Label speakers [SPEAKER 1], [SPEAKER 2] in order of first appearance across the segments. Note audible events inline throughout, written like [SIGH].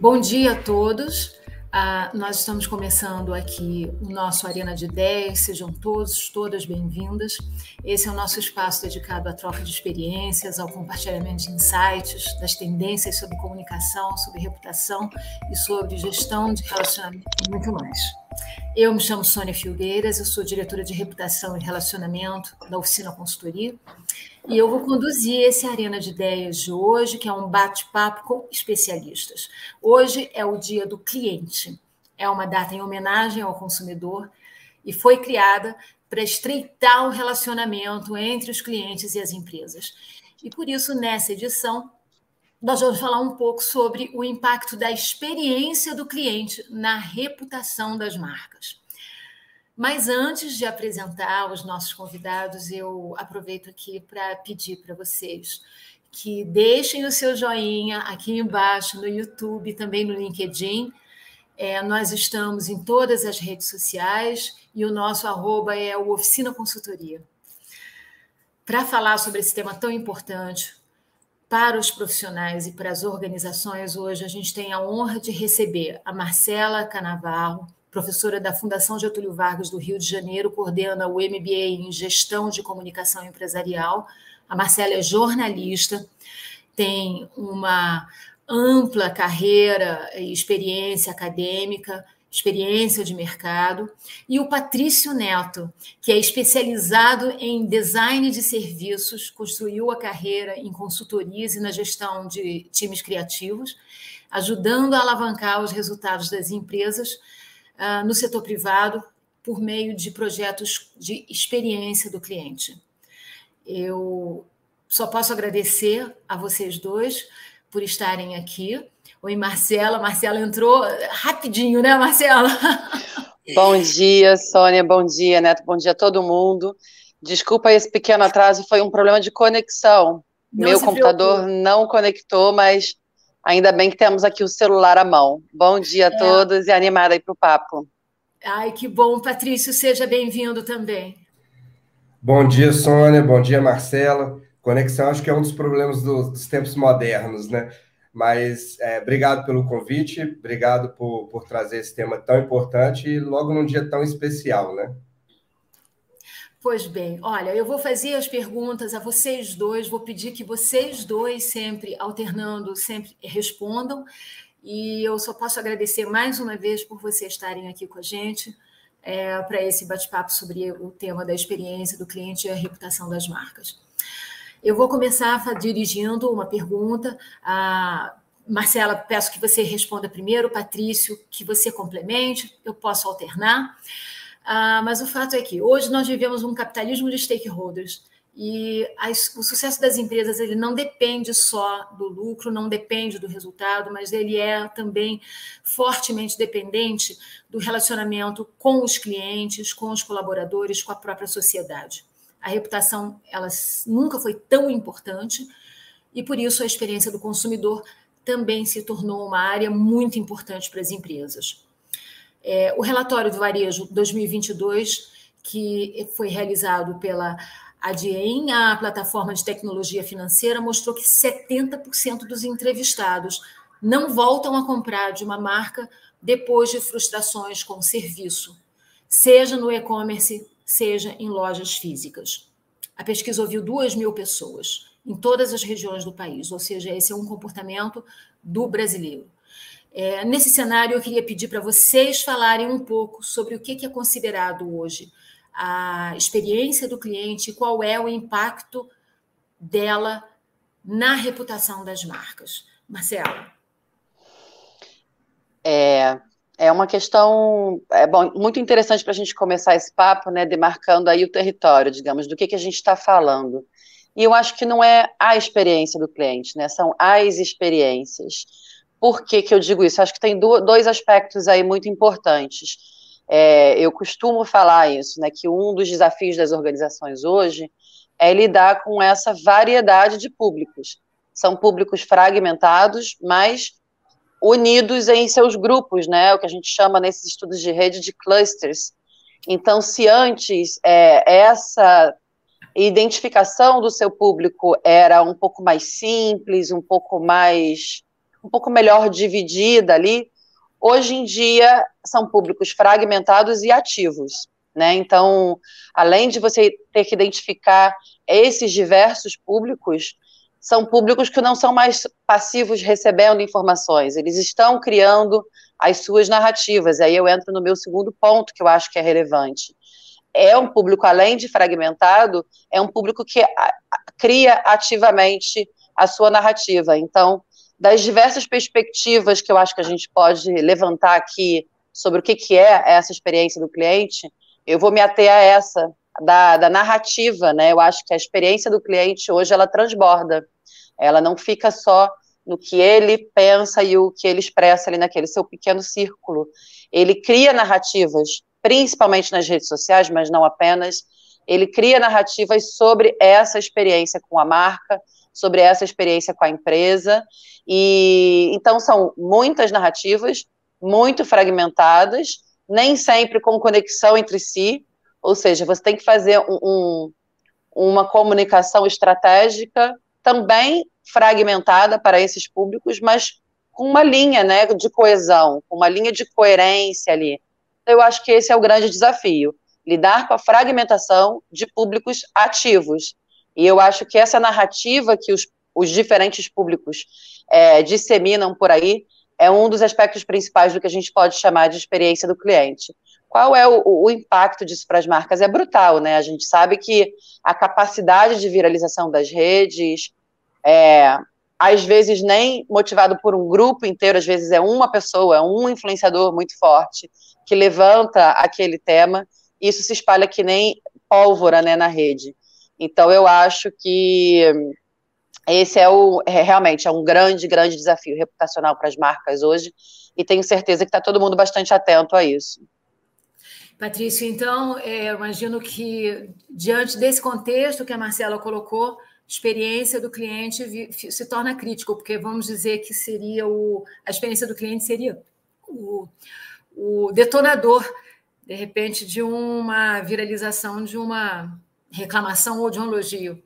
[SPEAKER 1] Bom dia a todos. Ah, nós estamos começando aqui o nosso Arena de Ideias, sejam todos, todas bem-vindas. Esse é o nosso espaço dedicado à troca de experiências, ao compartilhamento de insights, das tendências sobre comunicação, sobre reputação e sobre gestão de relacionamento e muito mais. Eu me chamo Sônia Filgueiras, eu sou diretora de reputação e relacionamento da Oficina Consultoria e eu vou conduzir esse Arena de Ideias de hoje, que é um bate-papo com especialistas. Hoje é o Dia do Cliente. É uma data em homenagem ao consumidor e foi criada para estreitar o relacionamento entre os clientes e as empresas. E por isso, nessa edição, nós vamos falar um pouco sobre o impacto da experiência do cliente na reputação das marcas. Mas antes de apresentar os nossos convidados, eu aproveito aqui para pedir para vocês que deixem o seu joinha aqui embaixo no YouTube, também no LinkedIn. É, nós estamos em todas as redes sociais e o nosso arroba é o Oficina Consultoria. Para falar sobre esse tema tão importante para os profissionais e para as organizações, hoje a gente tem a honra de receber a Marcela Canavarro, professora da Fundação Getúlio Vargas do Rio de Janeiro, coordena o MBA em Gestão de Comunicação Empresarial. A Marcela é jornalista, tem uma ampla carreira e experiência acadêmica, experiência de mercado, e o Patrício Neto, que é especializado em design de serviços, construiu a carreira em consultorias e na gestão de times criativos, ajudando a alavancar os resultados das empresas uh, no setor privado por meio de projetos de experiência do cliente. Eu só posso agradecer a vocês dois por estarem aqui. Oi, Marcela. Marcela entrou rapidinho, né, Marcela? [LAUGHS]
[SPEAKER 2] Bom dia, Sônia. Bom dia, Neto. Bom dia a todo mundo. Desculpa esse pequeno atraso, foi um problema de conexão. Não Meu computador preocupe. não conectou, mas Ainda bem que temos aqui o celular à mão. Bom dia a é. todos e animada aí para o papo.
[SPEAKER 1] Ai, que bom, Patrício, seja bem-vindo também.
[SPEAKER 3] Bom dia, Sônia, bom dia, Marcela. Conexão acho que é um dos problemas dos, dos tempos modernos, né? Mas é, obrigado pelo convite, obrigado por, por trazer esse tema tão importante e logo num dia tão especial, né?
[SPEAKER 1] Pois bem, olha, eu vou fazer as perguntas a vocês dois, vou pedir que vocês dois, sempre alternando, sempre respondam. E eu só posso agradecer mais uma vez por vocês estarem aqui com a gente é, para esse bate-papo sobre o tema da experiência do cliente e a reputação das marcas. Eu vou começar dirigindo uma pergunta. A Marcela, peço que você responda primeiro, Patrício, que você complemente, eu posso alternar. Ah, mas o fato é que hoje nós vivemos um capitalismo de stakeholders e as, o sucesso das empresas ele não depende só do lucro, não depende do resultado, mas ele é também fortemente dependente do relacionamento com os clientes, com os colaboradores, com a própria sociedade. A reputação ela nunca foi tão importante e por isso a experiência do consumidor também se tornou uma área muito importante para as empresas. É, o relatório do varejo 2022, que foi realizado pela Adien, a plataforma de tecnologia financeira, mostrou que 70% dos entrevistados não voltam a comprar de uma marca depois de frustrações com o serviço, seja no e-commerce, seja em lojas físicas. A pesquisa ouviu 2 mil pessoas em todas as regiões do país, ou seja, esse é um comportamento do brasileiro. É, nesse cenário, eu queria pedir para vocês falarem um pouco sobre o que é considerado hoje a experiência do cliente, qual é o impacto dela na reputação das marcas. Marcela.
[SPEAKER 2] É, é uma questão é, bom, muito interessante para a gente começar esse papo, né, demarcando aí o território, digamos, do que, que a gente está falando. E eu acho que não é a experiência do cliente, né, são as experiências. Por que, que eu digo isso? Acho que tem dois aspectos aí muito importantes. É, eu costumo falar isso, né, que um dos desafios das organizações hoje é lidar com essa variedade de públicos. São públicos fragmentados, mas unidos em seus grupos, né, o que a gente chama nesses estudos de rede de clusters. Então, se antes é, essa identificação do seu público era um pouco mais simples, um pouco mais um pouco melhor dividida ali, hoje em dia são públicos fragmentados e ativos. Né? Então, além de você ter que identificar esses diversos públicos, são públicos que não são mais passivos recebendo informações, eles estão criando as suas narrativas. Aí eu entro no meu segundo ponto, que eu acho que é relevante. É um público, além de fragmentado, é um público que cria ativamente a sua narrativa. Então, das diversas perspectivas que eu acho que a gente pode levantar aqui sobre o que, que é essa experiência do cliente, eu vou me ater a essa, da, da narrativa, né? Eu acho que a experiência do cliente hoje, ela transborda. Ela não fica só no que ele pensa e o que ele expressa ali naquele seu pequeno círculo. Ele cria narrativas, principalmente nas redes sociais, mas não apenas. Ele cria narrativas sobre essa experiência com a marca, sobre essa experiência com a empresa. E então são muitas narrativas, muito fragmentadas, nem sempre com conexão entre si, ou seja, você tem que fazer um, um, uma comunicação estratégica também fragmentada para esses públicos, mas com uma linha né, de coesão, com uma linha de coerência ali. Então, eu acho que esse é o grande desafio, lidar com a fragmentação de públicos ativos. E eu acho que essa narrativa que os, os diferentes públicos é, disseminam por aí é um dos aspectos principais do que a gente pode chamar de experiência do cliente. Qual é o, o impacto disso para as marcas? É brutal, né? A gente sabe que a capacidade de viralização das redes, é, às vezes nem motivado por um grupo inteiro, às vezes é uma pessoa, é um influenciador muito forte que levanta aquele tema, isso se espalha que nem pólvora né, na rede. Então eu acho que esse é o é, realmente é um grande, grande desafio reputacional para as marcas hoje, e tenho certeza que está todo mundo bastante atento a isso.
[SPEAKER 1] Patrícia, então, é, imagino que, diante desse contexto que a Marcela colocou, experiência do cliente se torna crítico, porque vamos dizer que seria o, a experiência do cliente seria o, o detonador, de repente, de uma viralização, de uma reclamação ou de um elogio.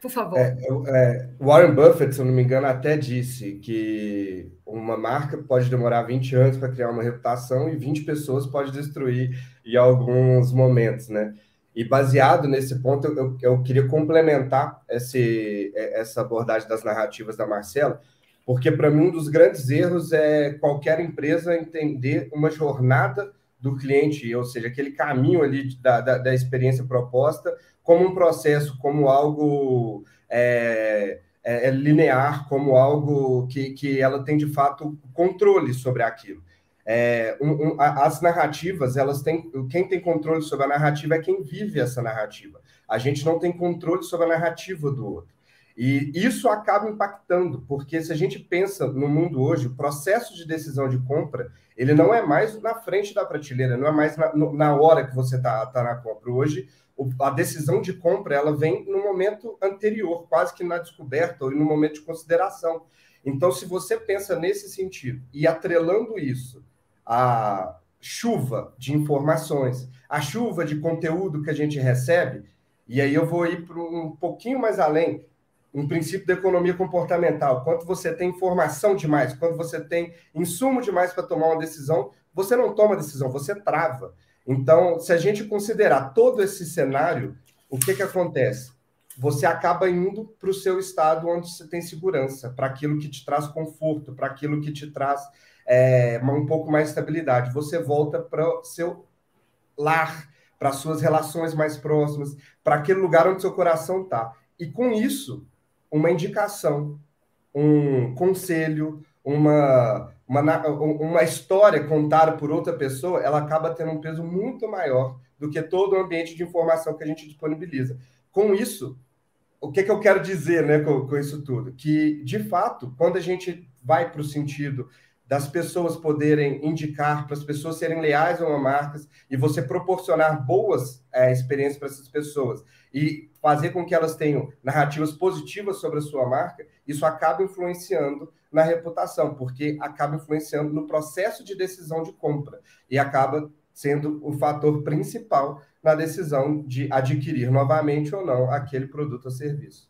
[SPEAKER 1] Por favor.
[SPEAKER 3] É, é, Warren Buffett, se eu não me engano, até disse que uma marca pode demorar 20 anos para criar uma reputação e 20 pessoas pode destruir em alguns momentos, né? E baseado nesse ponto, eu, eu queria complementar esse, essa abordagem das narrativas da Marcela, porque para mim um dos grandes erros é qualquer empresa entender uma jornada do cliente, ou seja, aquele caminho ali da, da, da experiência proposta como um processo, como algo é, é, é, linear, como algo que, que ela tem de fato controle sobre aquilo. É, um, um, as narrativas, elas têm. Quem tem controle sobre a narrativa é quem vive essa narrativa. A gente não tem controle sobre a narrativa do outro. E isso acaba impactando, porque se a gente pensa no mundo hoje, o processo de decisão de compra, ele não é mais na frente da prateleira, não é mais na, na hora que você está tá na compra. Hoje, a decisão de compra ela vem no momento anterior, quase que na descoberta ou no momento de consideração. Então, se você pensa nesse sentido e atrelando isso à chuva de informações, a chuva de conteúdo que a gente recebe, e aí eu vou ir para um pouquinho mais além, um princípio da economia comportamental. Quanto você tem informação demais, quando você tem insumo demais para tomar uma decisão, você não toma decisão, você trava. Então, se a gente considerar todo esse cenário, o que, que acontece? Você acaba indo para o seu estado onde você tem segurança, para aquilo que te traz conforto, para aquilo que te traz é, um pouco mais de estabilidade. Você volta para o seu lar, para suas relações mais próximas, para aquele lugar onde seu coração está. E com isso, uma indicação, um conselho, uma, uma, uma história contada por outra pessoa, ela acaba tendo um peso muito maior do que todo o ambiente de informação que a gente disponibiliza. Com isso, o que, que eu quero dizer né, com, com isso tudo? Que, de fato, quando a gente vai para o sentido das pessoas poderem indicar, para as pessoas serem leais a uma marca e você proporcionar boas é, experiências para essas pessoas e fazer com que elas tenham narrativas positivas sobre a sua marca, isso acaba influenciando na reputação, porque acaba influenciando no processo de decisão de compra e acaba sendo o fator principal na decisão de adquirir novamente ou não aquele produto ou serviço.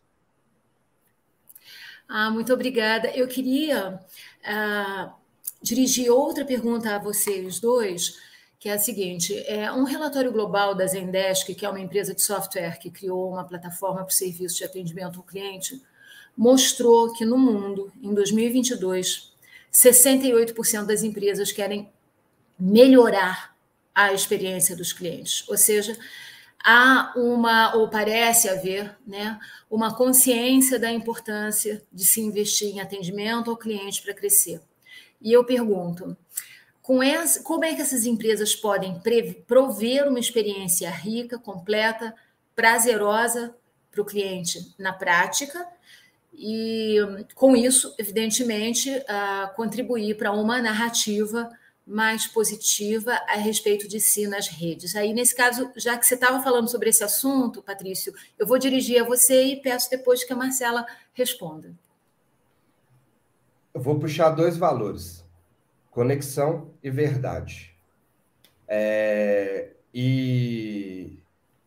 [SPEAKER 1] Ah, muito obrigada. Eu queria uh, dirigir outra pergunta a vocês dois, que é a seguinte: é um relatório global da Zendesk, que é uma empresa de software que criou uma plataforma para o serviço de atendimento ao cliente, mostrou que no mundo, em 2022, 68% das empresas querem melhorar a experiência dos clientes, ou seja, há uma, ou parece haver, né, uma consciência da importância de se investir em atendimento ao cliente para crescer. E eu pergunto, com essa, como é que essas empresas podem prover uma experiência rica, completa, prazerosa para o cliente na prática e, com isso, evidentemente, uh, contribuir para uma narrativa mais positiva a respeito de si nas redes. Aí, nesse caso, já que você estava falando sobre esse assunto, Patrício, eu vou dirigir a você e peço depois que a Marcela responda.
[SPEAKER 3] Eu vou puxar dois valores: conexão e verdade. É... E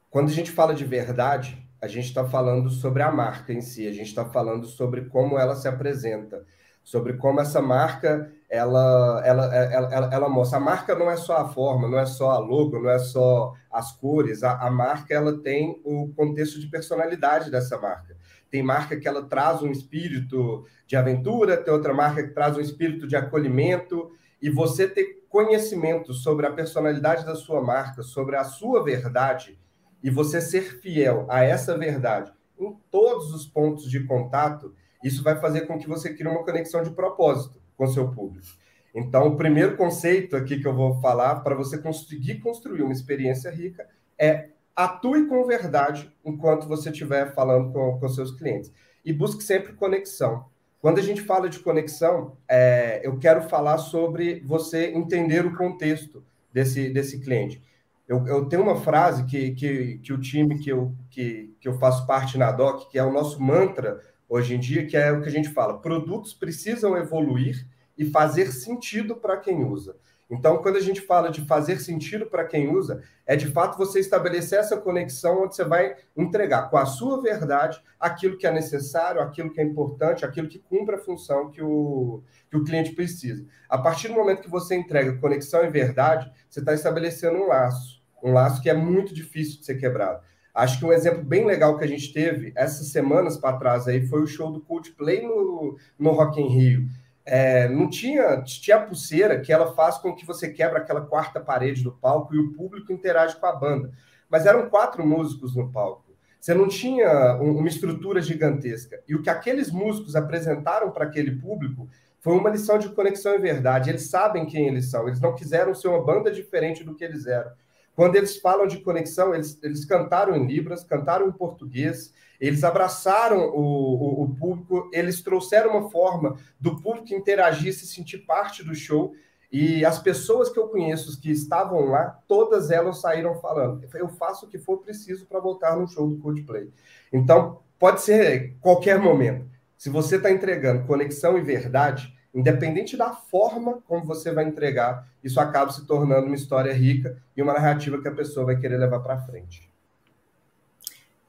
[SPEAKER 3] quando a gente fala de verdade, a gente está falando sobre a marca em si, a gente está falando sobre como ela se apresenta, sobre como essa marca ela, ela, ela, ela, ela, mostra. A marca não é só a forma, não é só a logo, não é só as cores. A, a, marca ela tem o contexto de personalidade dessa marca. Tem marca que ela traz um espírito de aventura, tem outra marca que traz um espírito de acolhimento. E você ter conhecimento sobre a personalidade da sua marca, sobre a sua verdade, e você ser fiel a essa verdade em todos os pontos de contato, isso vai fazer com que você crie uma conexão de propósito com seu público. Então, o primeiro conceito aqui que eu vou falar para você conseguir construir uma experiência rica é atue com verdade enquanto você estiver falando com, com seus clientes. E busque sempre conexão. Quando a gente fala de conexão, é, eu quero falar sobre você entender o contexto desse, desse cliente. Eu, eu tenho uma frase que, que, que o time que eu, que, que eu faço parte na DOC, que é o nosso mantra hoje em dia, que é o que a gente fala: produtos precisam evoluir e fazer sentido para quem usa. Então, quando a gente fala de fazer sentido para quem usa, é de fato você estabelecer essa conexão onde você vai entregar com a sua verdade aquilo que é necessário, aquilo que é importante, aquilo que cumpre a função que o, que o cliente precisa. A partir do momento que você entrega conexão e verdade, você está estabelecendo um laço, um laço que é muito difícil de ser quebrado. Acho que um exemplo bem legal que a gente teve essas semanas para trás aí foi o show do Coldplay no, no Rock in Rio. É, não tinha, tinha a pulseira que ela faz com que você quebra aquela quarta parede do palco e o público interage com a banda. Mas eram quatro músicos no palco. Você não tinha uma estrutura gigantesca. E o que aqueles músicos apresentaram para aquele público foi uma lição de conexão e verdade. Eles sabem quem eles são. Eles não quiseram ser uma banda diferente do que eles eram. Quando eles falam de conexão, eles, eles cantaram em Libras, cantaram em português, eles abraçaram o, o, o, público, eles trouxeram uma forma do público interagir, se sentir parte do show. E as pessoas que eu conheço que estavam lá, todas elas saíram falando: eu faço o que for preciso para voltar no show do Coldplay. Então, pode ser qualquer momento. Se você está entregando conexão e verdade, independente da forma como você vai entregar, isso acaba se tornando uma história rica e uma narrativa que a pessoa vai querer levar para frente.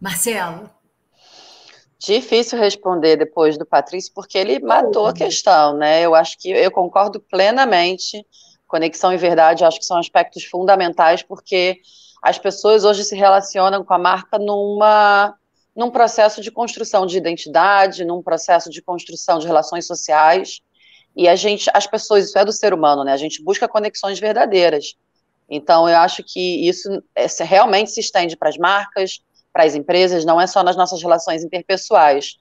[SPEAKER 1] Marcelo.
[SPEAKER 2] Difícil responder depois do Patrício, porque ele matou a questão, né? Eu acho que eu concordo plenamente. Conexão e verdade, acho que são aspectos fundamentais, porque as pessoas hoje se relacionam com a marca numa num processo de construção de identidade, num processo de construção de relações sociais. E a gente, as pessoas, isso é do ser humano, né? A gente busca conexões verdadeiras. Então, eu acho que isso é, realmente se estende para as marcas, para as empresas, não é só nas nossas relações interpessoais.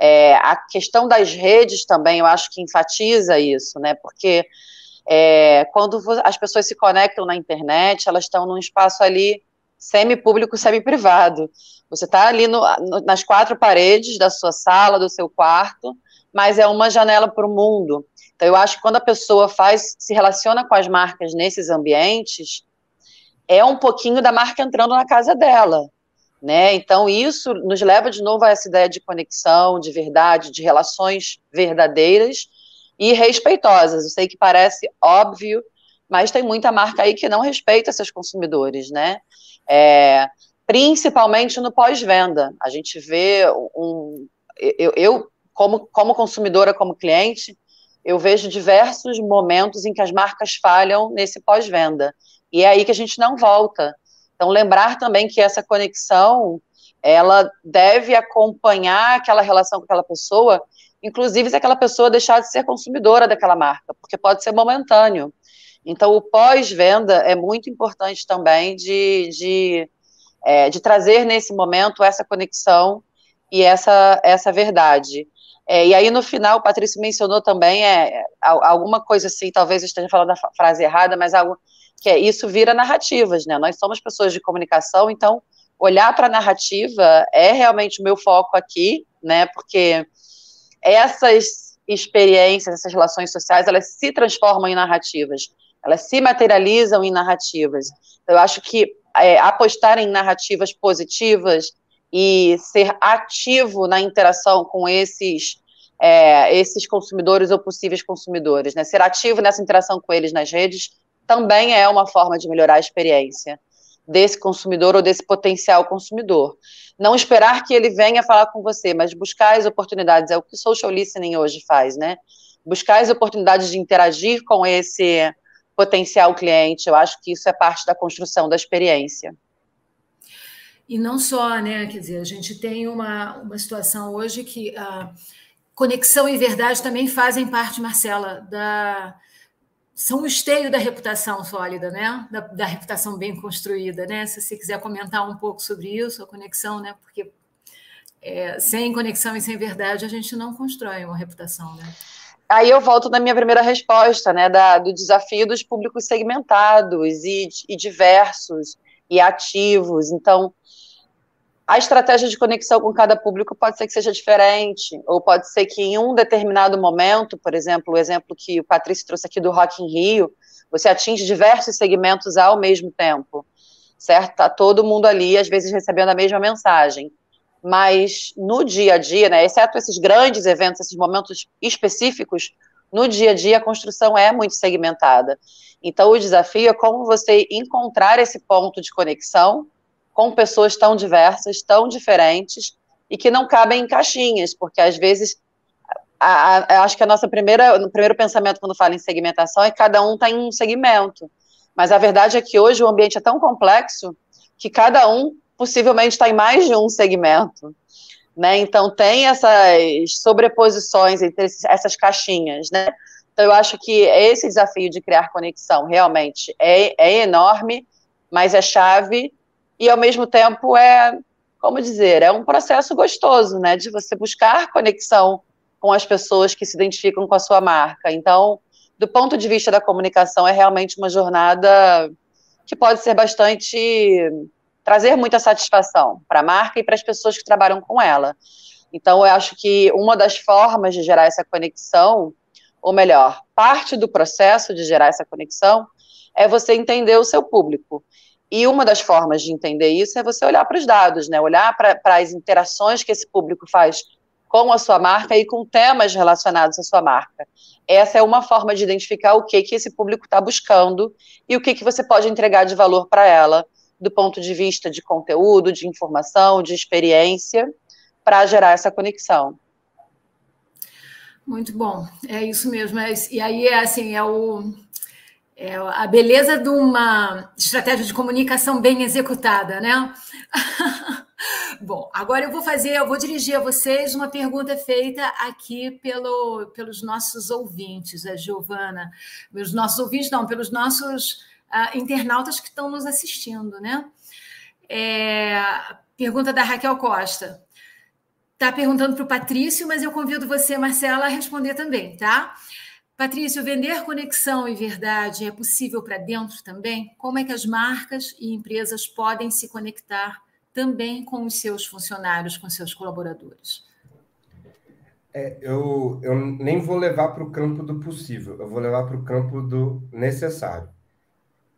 [SPEAKER 2] É, a questão das redes também, eu acho que enfatiza isso, né? Porque é, quando as pessoas se conectam na internet, elas estão num espaço ali semi-público, semi-privado. Você está ali no, no, nas quatro paredes da sua sala, do seu quarto, mas é uma janela para o mundo. Então, eu acho que quando a pessoa faz, se relaciona com as marcas nesses ambientes, é um pouquinho da marca entrando na casa dela. Né? Então, isso nos leva de novo a essa ideia de conexão, de verdade, de relações verdadeiras e respeitosas. Eu sei que parece óbvio, mas tem muita marca aí que não respeita seus consumidores, né? É, principalmente no pós-venda. A gente vê um. Eu, eu como, como consumidora, como cliente, eu vejo diversos momentos em que as marcas falham nesse pós-venda. E é aí que a gente não volta. Então, lembrar também que essa conexão, ela deve acompanhar aquela relação com aquela pessoa, inclusive se aquela pessoa deixar de ser consumidora daquela marca, porque pode ser momentâneo. Então, o pós-venda é muito importante também de, de, é, de trazer nesse momento essa conexão e essa, essa verdade. É, e aí, no final, o Patrício mencionou também é, alguma coisa assim, talvez eu esteja falando a frase errada, mas algo que é isso vira narrativas, né? Nós somos pessoas de comunicação, então olhar para a narrativa é realmente o meu foco aqui, né? Porque essas experiências, essas relações sociais, elas se transformam em narrativas, elas se materializam em narrativas. Eu acho que é, apostar em narrativas positivas e ser ativo na interação com esses é, esses consumidores ou possíveis consumidores, né? Ser ativo nessa interação com eles nas redes também é uma forma de melhorar a experiência desse consumidor ou desse potencial consumidor. Não esperar que ele venha falar com você, mas buscar as oportunidades, é o que o social listening hoje faz, né? Buscar as oportunidades de interagir com esse potencial cliente, eu acho que isso é parte da construção da experiência.
[SPEAKER 1] E não só, né? Quer dizer, a gente tem uma, uma situação hoje que a conexão e verdade também fazem parte, Marcela, da são o esteio da reputação sólida, né? Da, da, reputação bem construída, né? Se você quiser comentar um pouco sobre isso, a conexão, né? Porque é, sem conexão e sem verdade a gente não constrói uma reputação, né?
[SPEAKER 2] Aí eu volto na minha primeira resposta, né? Da, do desafio dos públicos segmentados e, e diversos e ativos. Então, a estratégia de conexão com cada público pode ser que seja diferente, ou pode ser que em um determinado momento, por exemplo, o exemplo que o Patrício trouxe aqui do Rock in Rio, você atinge diversos segmentos ao mesmo tempo, certo? Tá todo mundo ali, às vezes recebendo a mesma mensagem. Mas no dia a dia, né, exceto esses grandes eventos, esses momentos específicos, no dia a dia a construção é muito segmentada. Então o desafio é como você encontrar esse ponto de conexão com pessoas tão diversas, tão diferentes e que não cabem em caixinhas, porque às vezes a, a, acho que a nossa primeira, o primeiro pensamento quando fala em segmentação é que cada um está em um segmento. Mas a verdade é que hoje o ambiente é tão complexo que cada um possivelmente está em mais de um segmento. Né? Então tem essas sobreposições entre essas caixinhas, né? Então eu acho que esse desafio de criar conexão realmente é, é enorme, mas é chave e ao mesmo tempo é, como dizer, é um processo gostoso, né, de você buscar conexão com as pessoas que se identificam com a sua marca. Então, do ponto de vista da comunicação, é realmente uma jornada que pode ser bastante trazer muita satisfação para a marca e para as pessoas que trabalham com ela. Então, eu acho que uma das formas de gerar essa conexão, ou melhor, parte do processo de gerar essa conexão, é você entender o seu público. E uma das formas de entender isso é você olhar para os dados, né? olhar para as interações que esse público faz com a sua marca e com temas relacionados à sua marca. Essa é uma forma de identificar o que, que esse público está buscando e o que, que você pode entregar de valor para ela, do ponto de vista de conteúdo, de informação, de experiência, para gerar essa conexão.
[SPEAKER 1] Muito bom, é isso mesmo. É, e aí é assim, é o é a beleza de uma estratégia de comunicação bem executada, né? [LAUGHS] Bom, agora eu vou fazer, eu vou dirigir a vocês uma pergunta feita aqui pelo, pelos nossos ouvintes, a Giovana, pelos nossos ouvintes, não, pelos nossos uh, internautas que estão nos assistindo, né? É, pergunta da Raquel Costa. Está perguntando para o Patrício, mas eu convido você, Marcela, a responder também, tá? Patrício, vender conexão e verdade é possível para dentro também? Como é que as marcas e empresas podem se conectar também com os seus funcionários, com seus colaboradores?
[SPEAKER 3] É, eu, eu nem vou levar para o campo do possível, eu vou levar para o campo do necessário.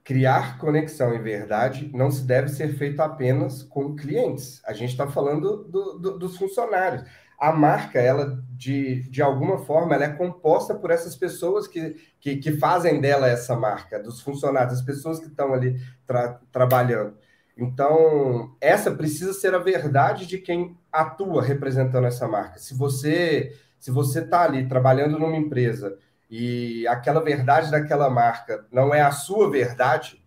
[SPEAKER 3] Criar conexão e verdade não se deve ser feito apenas com clientes. A gente está falando do, do, dos funcionários a marca, ela, de, de alguma forma, ela é composta por essas pessoas que, que, que fazem dela essa marca, dos funcionários, as pessoas que estão ali tra trabalhando. Então, essa precisa ser a verdade de quem atua representando essa marca. Se você Se você está ali trabalhando numa empresa e aquela verdade daquela marca não é a sua verdade,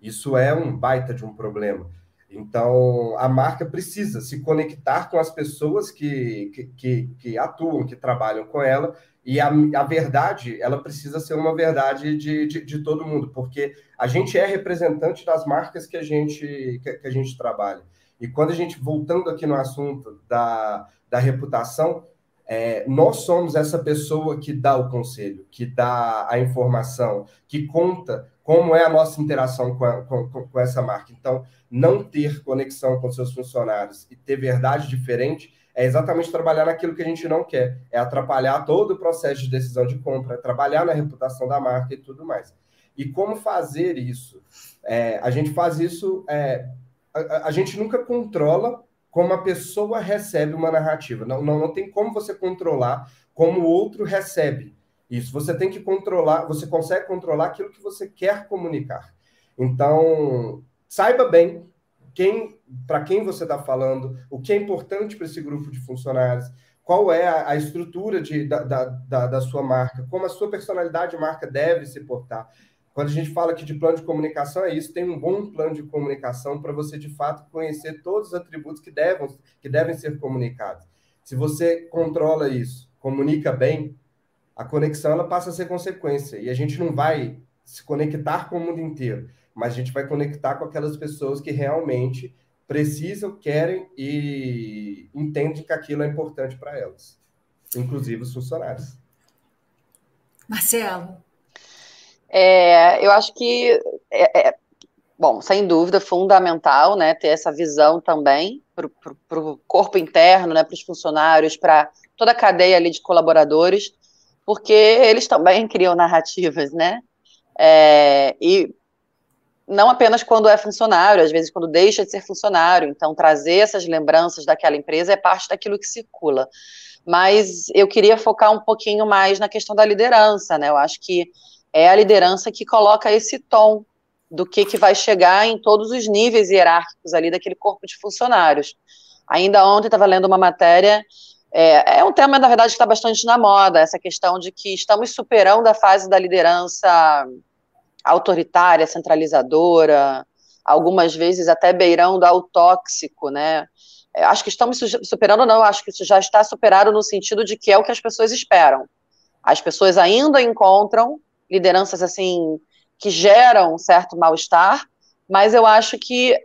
[SPEAKER 3] isso é um baita de um problema. Então, a marca precisa se conectar com as pessoas que, que, que, atuam, que trabalham com ela, e a, a verdade, ela precisa ser uma verdade de, de, de, todo mundo, porque a gente é representante das marcas que a gente, que, que a gente trabalha. E quando a gente, voltando aqui no assunto da, da reputação, é, nós somos essa pessoa que dá o conselho, que dá a informação, que conta como é a nossa interação com, a, com, com essa marca. Então, não ter conexão com seus funcionários e ter verdade diferente é exatamente trabalhar naquilo que a gente não quer, é atrapalhar todo o processo de decisão de compra, é trabalhar na reputação da marca e tudo mais. E como fazer isso? É, a gente faz isso, é, a, a, gente nunca controla como a pessoa recebe uma narrativa. Não, não, não tem como você controlar como o outro recebe isso. Você tem que controlar, você consegue controlar aquilo que você quer comunicar. Então, saiba bem quem, para quem você está falando, o que é importante para esse grupo de funcionários, qual é a, a estrutura de, da, da, da, sua marca, como a sua personalidade de marca deve se portar. Quando a gente fala aqui de plano de comunicação, é isso, tem um bom plano de comunicação para você, de fato, conhecer todos os atributos que que devem ser comunicados. Se você controla isso, comunica bem, a conexão ela passa a ser consequência. E a gente não vai se conectar com o mundo inteiro mas a gente vai conectar com aquelas pessoas que realmente precisam, querem e entendem que aquilo é importante para elas, inclusive os funcionários.
[SPEAKER 1] Marcelo.
[SPEAKER 2] É, eu acho que é, é, bom, sem dúvida, fundamental, né, ter essa visão também para o corpo interno, né, para os funcionários, para toda a cadeia ali de colaboradores, porque eles também criam narrativas, né, é, e não apenas quando é funcionário, às vezes quando deixa de ser funcionário. Então, trazer essas lembranças daquela empresa é parte daquilo que circula. Mas eu queria focar um pouquinho mais na questão da liderança, né? Eu acho que é a liderança que coloca esse tom do que, que vai chegar em todos os níveis hierárquicos ali daquele corpo de funcionários. Ainda ontem estava lendo uma matéria, é, é um tema, na verdade, que está bastante na moda, essa questão de que estamos superando a fase da liderança autoritária, centralizadora, algumas vezes até beirando ao tóxico, né? É, acho que estamos superando, não, acho que isso já está superado no sentido de que é o que as pessoas esperam. As pessoas ainda encontram lideranças assim que geram um certo mal-estar, mas eu acho que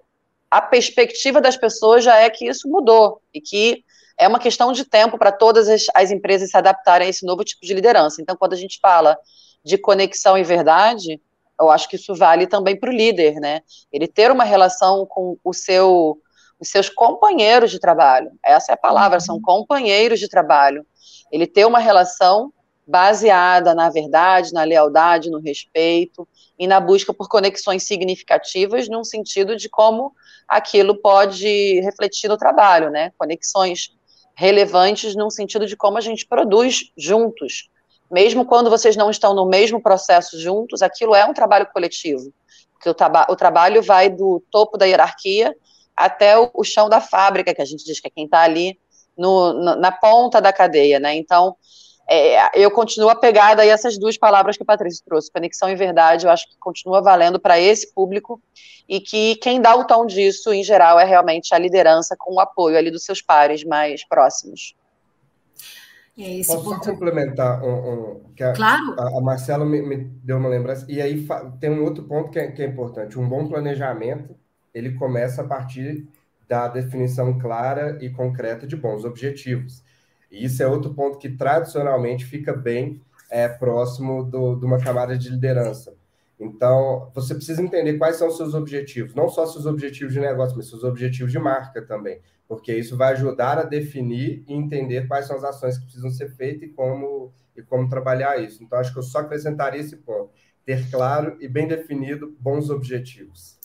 [SPEAKER 2] a perspectiva das pessoas já é que isso mudou e que é uma questão de tempo para todas as, as empresas se adaptarem a esse novo tipo de liderança. Então, quando a gente fala de conexão e verdade, eu acho que isso vale também para o líder, né? Ele ter uma relação com o seu, os seus companheiros de trabalho. Essa é a palavra, são uhum. companheiros de trabalho. Ele ter uma relação baseada na verdade, na lealdade, no respeito e na busca por conexões significativas, num sentido de como aquilo pode refletir no trabalho, né? Conexões relevantes num sentido de como a gente produz juntos, mesmo quando vocês não estão no mesmo processo juntos, aquilo é um trabalho coletivo. Porque o, o trabalho vai do topo da hierarquia até o, o, chão da fábrica, que a gente diz que é quem está ali no, no, na ponta da cadeia, né? Então, é, eu continuo apegada a essas duas palavras que o Patrício trouxe, conexão e verdade, eu acho que continua valendo para esse público e que quem dá o tom disso, em geral, é realmente a liderança com o apoio ali dos seus pares mais próximos.
[SPEAKER 3] É esse Posso ponto... complementar um, um, que a,
[SPEAKER 1] claro.
[SPEAKER 3] a, a Marcela me, me, deu uma lembrança, e aí tem um outro ponto que é, que é importante. Um bom planejamento, ele começa a partir da definição clara e concreta de bons objetivos. E isso é outro ponto que tradicionalmente fica bem é, próximo do, de uma camada de liderança. Então, você precisa entender quais são os seus objetivos, não só seus objetivos de negócio, mas seus objetivos de marca também porque isso vai ajudar a definir e entender quais são as ações que precisam ser feitas e como, e como trabalhar isso. Então, acho que eu só acrescentaria esse ponto: ter claro e bem definido bons objetivos.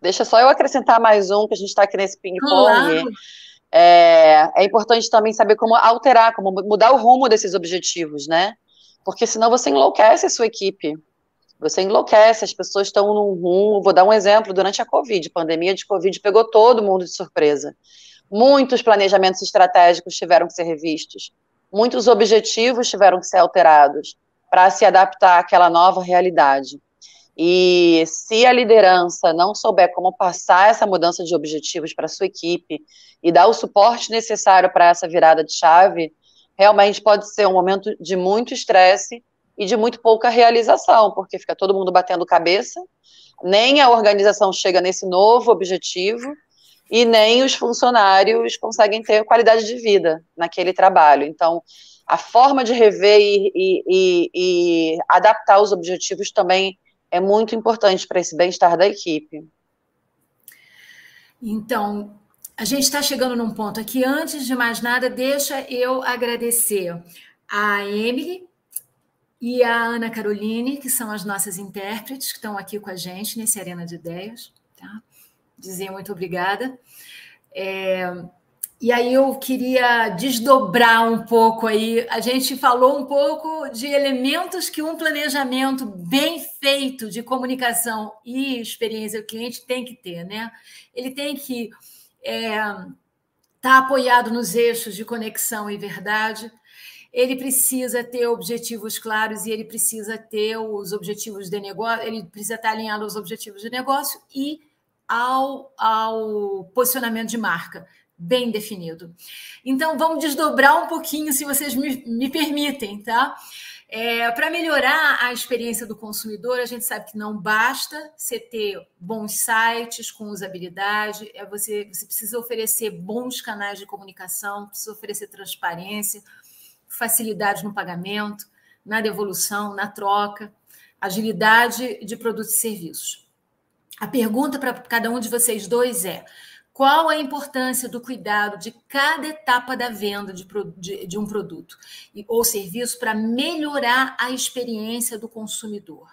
[SPEAKER 2] Deixa só eu acrescentar mais um, que a gente está aqui nesse ping-pong. É, é importante também saber como alterar, como mudar o rumo desses objetivos, né? Porque senão você enlouquece a sua equipe. Você enlouquece, as pessoas estão num rumo. Vou dar um exemplo: durante a Covid, pandemia de Covid pegou todo mundo de surpresa. Muitos planejamentos estratégicos tiveram que ser revistos. muitos objetivos tiveram que ser alterados para se adaptar àquela nova realidade. E se a liderança não souber como passar essa mudança de objetivos para sua equipe e dar o suporte necessário para essa virada de chave, realmente pode ser um momento de muito estresse e de muito pouca realização, porque fica todo mundo batendo cabeça, nem a organização chega nesse novo objetivo e nem os funcionários conseguem ter qualidade de vida naquele trabalho. Então, a forma de rever e, e, e, e adaptar os objetivos também é muito importante para esse bem-estar da equipe.
[SPEAKER 1] Então, a gente está chegando num ponto aqui. Antes de mais nada, deixa eu agradecer a Emily e a Ana Caroline, que são as nossas intérpretes, que estão aqui com a gente nesse Arena de Ideias. Tá? Dizer muito obrigada. É, e aí eu queria desdobrar um pouco aí. A gente falou um pouco de elementos que um planejamento bem feito de comunicação e experiência do cliente tem que ter, né? Ele tem que estar é, tá apoiado nos eixos de conexão e verdade. Ele precisa ter objetivos claros e ele precisa ter os objetivos de negócio, ele precisa estar alinhado aos objetivos de negócio e ao, ao posicionamento de marca bem definido. Então, vamos desdobrar um pouquinho, se vocês me, me permitem, tá? É, Para melhorar a experiência do consumidor, a gente sabe que não basta você ter bons sites com usabilidade, é você, você precisa oferecer bons canais de comunicação, precisa oferecer transparência, facilidade no pagamento, na devolução, na troca, agilidade de produtos e serviços. A pergunta para cada um de vocês dois é: qual a importância do cuidado de cada etapa da venda de, de, de um produto ou serviço para melhorar a experiência do consumidor?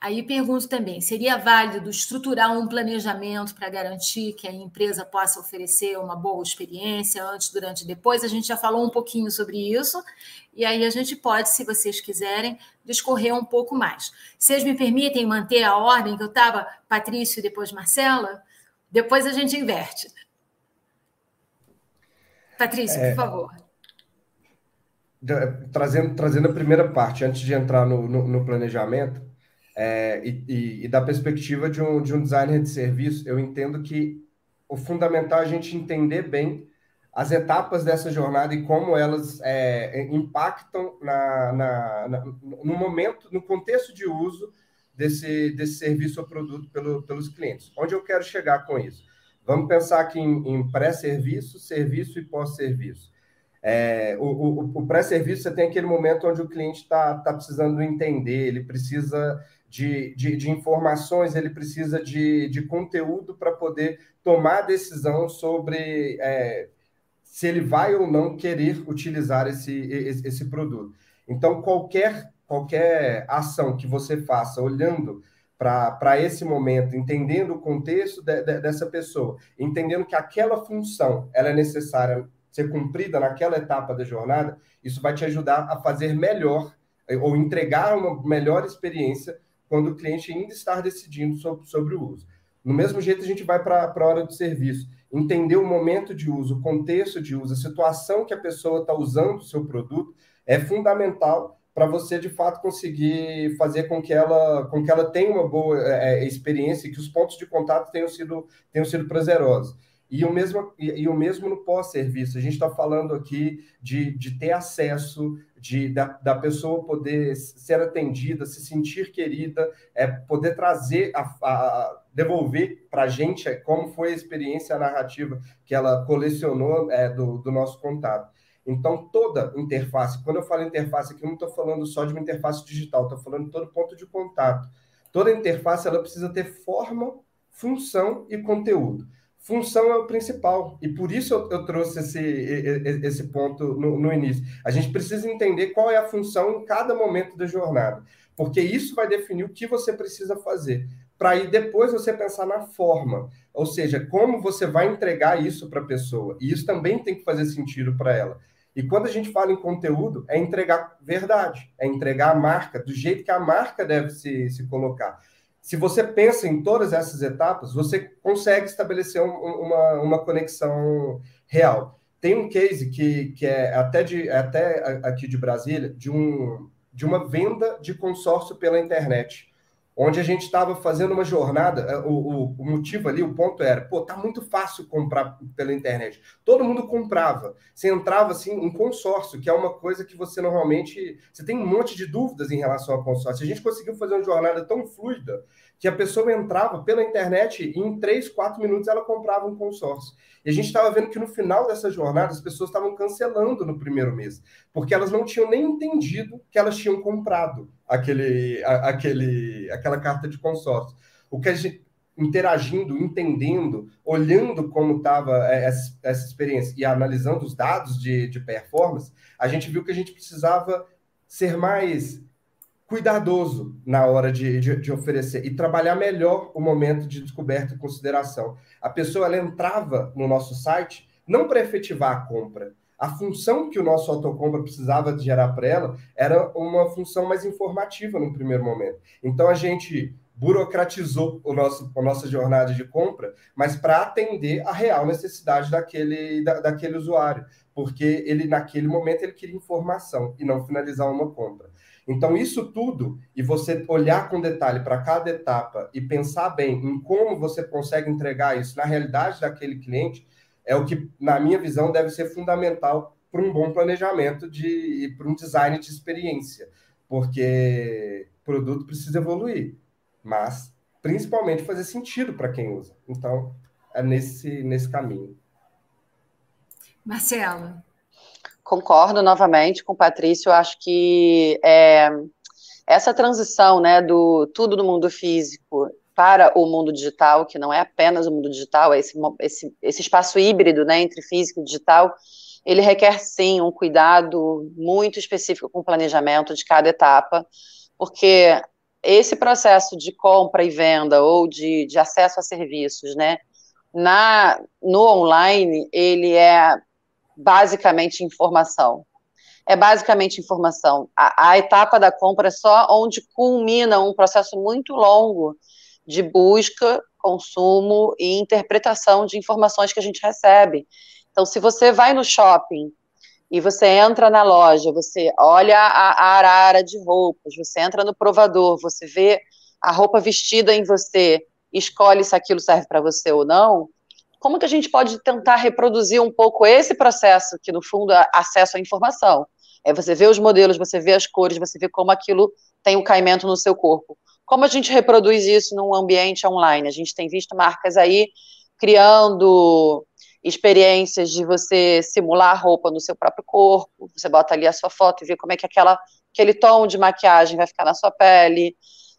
[SPEAKER 1] Aí pergunto também: seria válido estruturar um planejamento para garantir que a empresa possa oferecer uma boa experiência antes, durante e depois? A gente já falou um pouquinho sobre isso, e aí a gente pode, se vocês quiserem, discorrer um pouco mais. Vocês me permitem manter a ordem que eu estava, Patrício e depois Marcela? Depois a gente inverte. Patrícia, é, por favor.
[SPEAKER 3] Trazendo, trazendo a primeira parte, antes de entrar no, no, no planejamento, é, e, e, e, da perspectiva de um, de um designer de serviço, eu entendo que o fundamental é a gente entender bem as etapas dessa jornada e como elas é, impactam na, na, na, no momento, no contexto de uso desse, desse serviço ou produto pelo, pelos clientes. Onde eu quero chegar com isso? Vamos pensar aqui em, em pré-serviço, serviço e pós-serviço. É, o, o, o pré-serviço, você tem aquele momento onde o cliente está tá precisando entender, ele precisa de, de, de, informações, ele precisa de, de conteúdo para poder tomar decisão sobre é, se ele vai ou não querer utilizar esse, esse, esse produto. Então, qualquer qualquer ação que você faça olhando para esse momento, entendendo o contexto de, de, dessa pessoa, entendendo que aquela função ela é necessária ser cumprida naquela etapa da jornada, isso vai te ajudar a fazer melhor eh, ou entregar uma melhor experiência quando o cliente ainda está decidindo sobre, sobre o uso. No mesmo jeito, a gente vai para a hora do serviço. Entender o momento de uso, o contexto de uso, a situação que a pessoa está usando o seu produto é fundamental para você de fato conseguir fazer com que ela com que ela tenha uma boa é, é experiência e que os pontos de contato tenham sido tenham sido prazerosos. E o mesmo, e, e o mesmo no pós-serviço. A gente está falando aqui de, de ter acesso, de da, da pessoa poder ser atendida, se sentir querida, é poder trazer, a, a devolver para a gente como foi a experiência, a narrativa que ela colecionou é, do, do nosso contato. Então, toda interface, quando eu falo interface aqui, eu não estou falando só de uma interface digital, estou falando de todo ponto de contato. Toda interface ela precisa ter forma, função e conteúdo. Função é o principal, e por isso eu, eu trouxe esse, esse ponto no, no início. A gente precisa entender qual é a função em cada momento da jornada, porque isso vai definir o que você precisa fazer para aí depois você pensar na forma, ou seja, como você vai entregar isso para a pessoa. E isso também tem que fazer sentido para ela. E quando a gente fala em conteúdo, é entregar verdade, é entregar a marca do jeito que a marca deve se, se colocar. Se você pensa em todas essas etapas, você consegue estabelecer um, uma, uma conexão real. tem um case que, que é até, de, até aqui de Brasília, de, um, de uma venda de consórcio pela internet onde a gente estava fazendo uma jornada. É, o, o, o, motivo ali, o ponto era, pô, tá muito fácil comprar pela internet. Todo mundo comprava. Você entrava assim, um consórcio, que é uma coisa que você normalmente. Você tem um monte de dúvidas em relação ao consórcio. A gente conseguiu fazer uma jornada tão fluida que a pessoa entrava pela internet e em três, quatro minutos ela comprava um consórcio. E a gente estava vendo que no final dessa jornada as pessoas estavam cancelando no primeiro mês, porque elas não tinham nem entendido que elas tinham comprado aquele, a, aquele, aquela carta de consórcio. O que a gente interagindo, entendendo, olhando como estava é, essa, essa, experiência e analisando os dados de, de performance, a gente viu que a gente precisava ser mais cuidadoso na hora de, de, de, oferecer e trabalhar melhor o momento de descoberta e consideração. A pessoa ela entrava no nosso site não para efetivar a compra. A função que o nosso autocompra precisava gerar para ela era uma função mais informativa no primeiro momento. Então a gente burocratizou o nosso, a nossa jornada de compra, mas para atender a real necessidade daquele, da, daquele usuário, porque ele naquele momento ele queria informação e não finalizar uma compra. Então, isso tudo, e você olhar com detalhe para cada etapa e pensar bem em como você consegue entregar isso na realidade daquele cliente, é o que, na minha visão, deve ser fundamental para um bom planejamento de para um design de experiência, porque o produto precisa evoluir, mas principalmente fazer sentido para quem usa. Então, é nesse, nesse caminho.
[SPEAKER 1] Marcela,
[SPEAKER 2] Concordo novamente com o Patrício, eu acho que é, essa transição né, do tudo do mundo físico para o mundo digital, que não é apenas o mundo digital, é esse, esse, esse espaço híbrido né, entre físico e digital, ele requer sim um cuidado muito específico com o planejamento de cada etapa, porque esse processo de compra e venda ou de, de acesso a serviços, né, na, no online, ele é basicamente informação. É basicamente informação. A, a etapa da compra é só onde culmina um processo muito longo de busca, consumo e interpretação de informações que a gente recebe. Então, se você vai no shopping e você entra na loja, você olha a, arara de roupas, você entra no provador, você vê a roupa vestida em você, escolhe se aquilo serve para você ou não, como que a gente pode tentar reproduzir um pouco esse processo, que no fundo é acesso à informação? É você vê os modelos, você vê as cores, você vê como aquilo tem o um caimento no seu corpo. Como a gente reproduz isso num ambiente online? A gente tem visto marcas aí criando experiências de você simular a roupa no seu próprio corpo, você bota ali a sua foto e vê como é que aquela, aquele tom de maquiagem vai ficar na sua pele.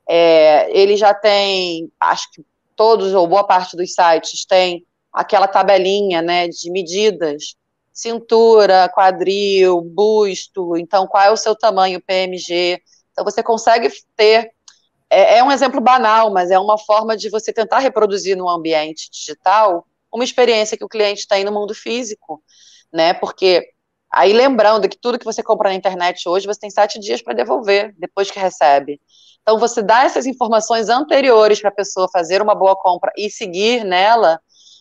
[SPEAKER 2] É, ele já tem, acho que todos ou boa parte dos sites tem aquela tabelinha, né, de medidas, cintura, quadril, busto, então qual é o seu tamanho PMG. Então você consegue ter é, é um exemplo banal, mas é uma forma de você tentar reproduzir no ambiente digital uma experiência que o cliente tem no mundo físico, né? Porque aí lembrando que tudo que você compra na internet hoje você tem sete dias para devolver depois que recebe. Então você dá essas informações anteriores para a pessoa fazer uma boa compra e seguir nela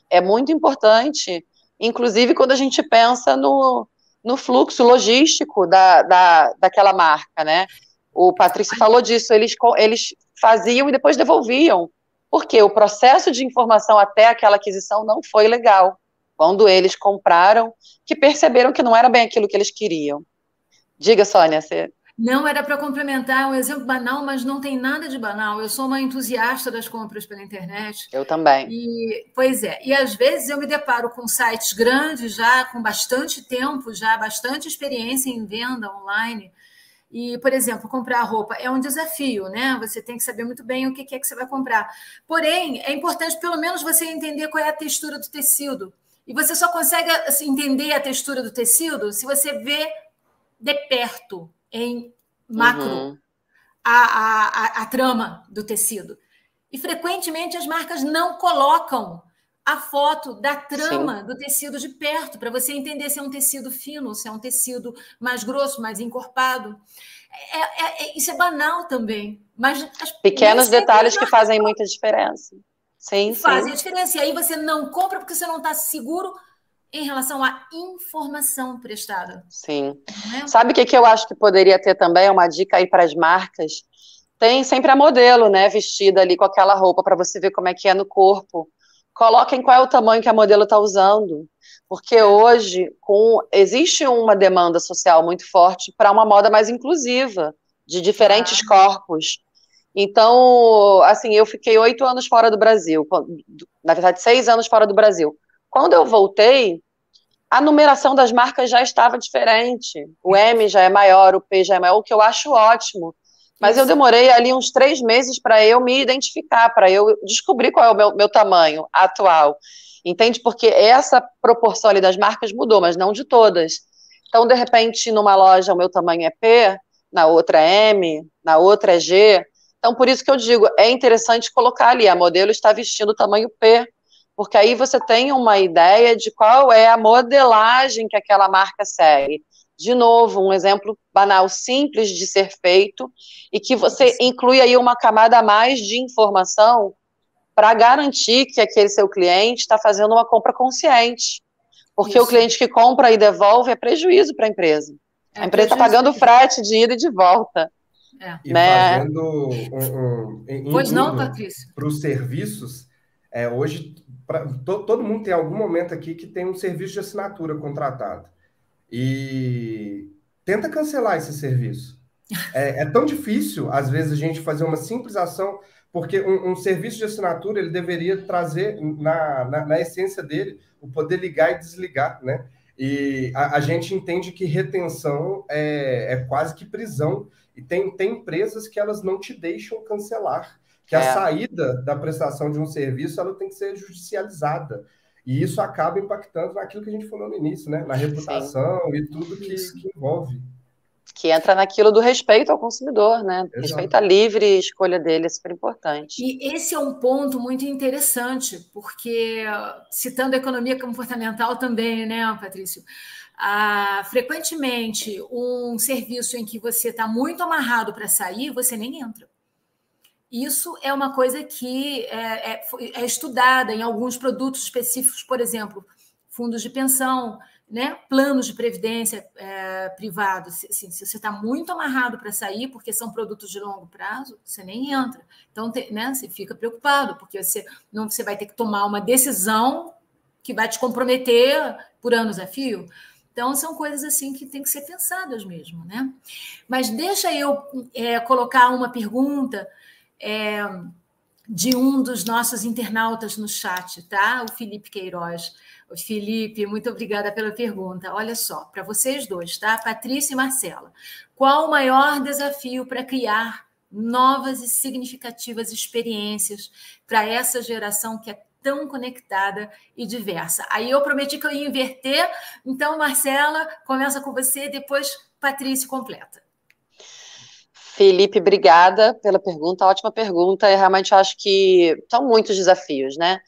[SPEAKER 2] é muito importante, inclusive quando a gente pensa no, no fluxo logístico da, da, daquela marca, né? O Patrício falou disso, eles, eles faziam e depois devolviam, porque o processo de informação até aquela aquisição não foi legal. Quando eles compraram, que perceberam que não era bem aquilo que eles queriam. Diga, Sônia, você
[SPEAKER 1] não, era para complementar um exemplo banal, mas não tem nada de banal. Eu sou uma entusiasta das compras pela internet.
[SPEAKER 2] Eu também.
[SPEAKER 1] E, pois é. E às vezes eu me deparo com sites grandes já, com bastante tempo, já bastante experiência em venda online. E, por exemplo, comprar roupa é um desafio, né? Você tem que saber muito bem o que é que você vai comprar. Porém, é importante pelo menos você entender qual é a textura do tecido. E você só consegue assim, entender a textura do tecido se você vê de perto em macro uhum. a, a, a, a trama do tecido. E frequentemente as marcas não colocam a foto da trama Sim. do tecido de perto, para você entender se é um tecido fino, se é um tecido mais grosso, mais encorpado. É, é, é, isso é banal também. Mas
[SPEAKER 2] as, Pequenos detalhes que fazem muita diferença. Sim,
[SPEAKER 1] fazem sim. a diferença. E aí você não compra porque você não está seguro em relação à informação prestada.
[SPEAKER 2] Sim. É? Sabe o que, que eu acho que poderia ter também? Uma dica aí para as marcas. Tem sempre a modelo, né, vestida ali com aquela roupa para você ver como é que é no corpo. Coloquem qual é o tamanho que a modelo está usando. Porque hoje com, existe uma demanda social muito forte para uma moda mais inclusiva, de diferentes ah. corpos. Então, assim, eu fiquei oito anos fora do Brasil, na verdade, seis anos fora do Brasil. Quando eu voltei, a numeração das marcas já estava diferente. O M já é maior, o P já é maior, o que eu acho ótimo. Mas Isso. eu demorei ali uns três meses para eu me identificar, para eu descobrir qual é o meu, meu tamanho atual. Entende? Porque essa proporção ali das marcas mudou, mas não de todas. Então, de repente, numa loja o meu tamanho é P, na outra é M, na outra é G. Então, por isso que eu digo, é interessante colocar ali, a modelo está vestindo o tamanho P, porque aí você tem uma ideia de qual é a modelagem que aquela marca segue. De novo, um exemplo banal, simples de ser feito, e que você inclui aí uma camada a mais de informação para garantir que aquele seu cliente está fazendo uma compra consciente. Porque Isso. o cliente que compra e devolve é prejuízo para a empresa. É a empresa está pagando frete de ida e de volta.
[SPEAKER 3] É. E né? fazendo um, um,
[SPEAKER 1] pois não, Patrícia.
[SPEAKER 3] Para os serviços, é, hoje pra, to, todo mundo tem algum momento aqui que tem um serviço de assinatura contratado. E tenta cancelar esse serviço. É, é, tão difícil, às vezes, a gente fazer uma simples ação, porque um, um serviço de assinatura ele deveria trazer na, na, na, essência dele o poder ligar e desligar, né? E a, a gente entende que retenção é, é, quase que prisão. E tem, tem empresas que elas não te deixam cancelar que a é. saída da prestação de um serviço ela tem que ser judicializada. E isso acaba impactando naquilo que a gente falou no início, né? Na reputação Sim. e tudo que, que, envolve.
[SPEAKER 2] Que entra naquilo do respeito ao consumidor, né? Exato. Respeito à livre escolha dele, é super importante.
[SPEAKER 1] E esse é um ponto muito interessante, porque, citando a economia comportamental também, né, Patrício? Ah, frequentemente, um serviço em que você está muito amarrado para sair, você nem entra. Isso é uma coisa que é, é, é, estudada em alguns produtos específicos, por exemplo, fundos de pensão, né? planos de previdência é, privados. Assim, se você está muito amarrado para sair, porque são produtos de longo prazo, você nem entra. Então, te, né, você fica preocupado, porque você, não, você vai ter que tomar uma decisão que vai te comprometer por anos a fio. Então, são coisas assim que têm que ser pensadas mesmo, né? Mas deixa eu é, colocar uma pergunta é, de um dos nossos internautas no chat, tá? O Felipe Queiroz. O Felipe, muito obrigada pela pergunta. Olha só, para vocês dois, tá? Patrícia e Marcela. Qual o maior desafio para criar novas e significativas experiências para essa geração que é tão conectada e diversa? Aí eu prometi que eu ia inverter, então, Marcela, começa com você, depois Patrícia completa.
[SPEAKER 2] Felipe, obrigada pela pergunta, ótima pergunta. Eu realmente acho que são muitos desafios, né?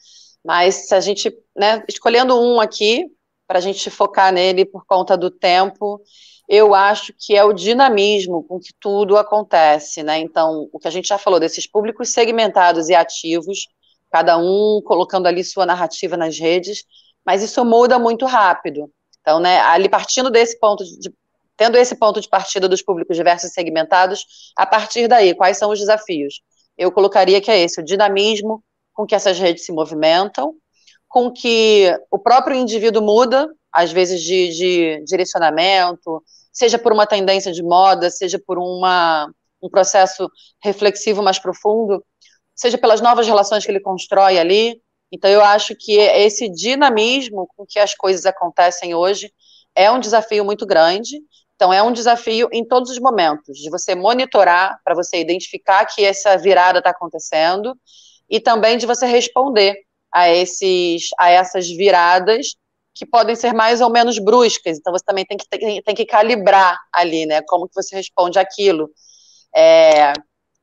[SPEAKER 2] Mas se a gente, né, escolhendo um aqui, para a gente focar nele por conta do tempo, eu acho que é o dinamismo com que tudo acontece, né? Então, o que a gente já falou desses públicos segmentados e ativos, cada um colocando ali sua narrativa nas redes, mas isso muda muito rápido. Então, né, ali partindo desse ponto de, Tendo esse ponto de partida dos públicos diversos e segmentados, a partir daí, quais são os desafios? Eu colocaria que é esse, o dinamismo com que essas redes se movimentam, com que o próprio indivíduo muda, às vezes de, de direcionamento, seja por uma tendência de moda, seja por uma, um processo reflexivo mais profundo, seja pelas novas relações que ele constrói ali. Então, eu acho que esse dinamismo com que as coisas acontecem hoje é um desafio muito grande então, é um desafio em todos os momentos, de você monitorar, para você identificar que essa virada está acontecendo, e também de você responder a, esses, a essas viradas que podem ser mais ou menos bruscas. Então, você também tem que, tem, tem que calibrar ali, né? Como que você responde aquilo. É,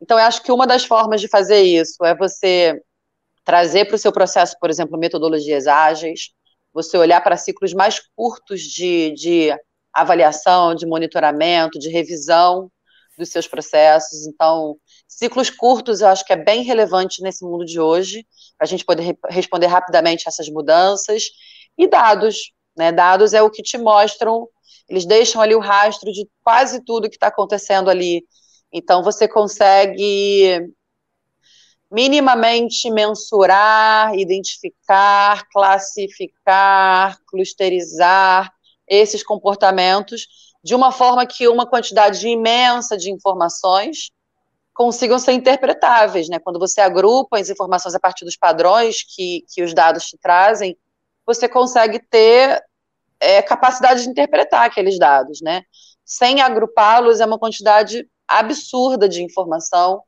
[SPEAKER 2] então, eu acho que uma das formas de fazer isso é você trazer para o seu processo, por exemplo, metodologias ágeis, você olhar para ciclos mais curtos de, de avaliação, de monitoramento, de revisão dos seus processos. Então, ciclos curtos eu acho que é bem relevante nesse mundo de hoje, para a gente poder re responder rapidamente essas mudanças, e dados, Né? Dados é o que te mostram, eles deixam ali o rastro de quase tudo que está acontecendo ali. Então, você consegue minimamente mensurar, identificar, classificar, clusterizar esses comportamentos de uma forma que uma quantidade imensa de informações consigam ser interpretáveis, né? Quando você agrupa as informações a partir dos padrões que, que os dados te trazem, você consegue ter é, capacidade de interpretar aqueles dados, né? Sem agrupá-los é uma quantidade absurda de informação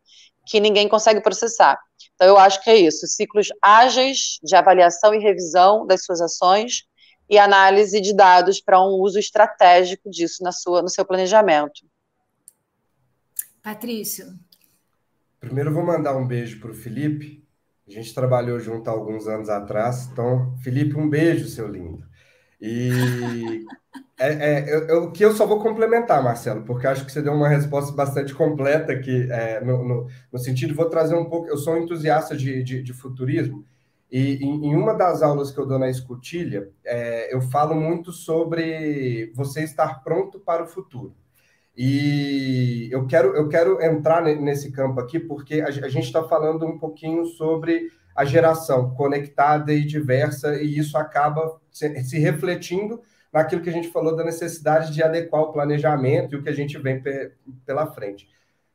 [SPEAKER 2] que ninguém consegue processar. Então eu acho que é isso, ciclos ágeis de avaliação e revisão das suas ações e análise de dados para um uso estratégico disso na sua, no seu planejamento.
[SPEAKER 1] Patrício,
[SPEAKER 3] Primeiro eu vou mandar um beijo para o Felipe. A gente trabalhou junto há alguns anos atrás. Então, Felipe, um beijo, seu lindo. E [LAUGHS] é, é, o que eu só vou complementar, Marcelo, porque acho que você deu uma resposta bastante completa aqui, é, no, no, no, sentido, vou trazer um pouco. Eu sou um entusiasta de, de, de futurismo, e em, em, uma das aulas que eu dou na escotilha, é, eu falo muito sobre você estar pronto para o futuro. E eu quero, eu quero entrar nesse campo aqui, porque a, gente está falando um pouquinho sobre a geração conectada e diversa, e isso acaba se, se, refletindo naquilo que a gente falou da necessidade de adequar o planejamento e o que a gente vem pe, pela frente.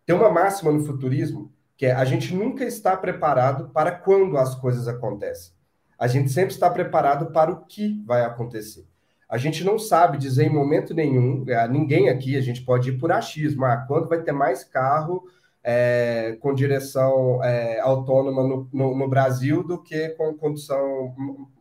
[SPEAKER 3] Tem uma máxima no futurismo que é a gente nunca está preparado para quando as coisas acontecem. A gente sempre está preparado para o que vai acontecer. A gente não sabe dizer em momento nenhum, é, ninguém aqui, a gente pode ir por achismo, ah, quando vai ter mais carro é, com direção é, autônoma no, no, no, Brasil do que com condução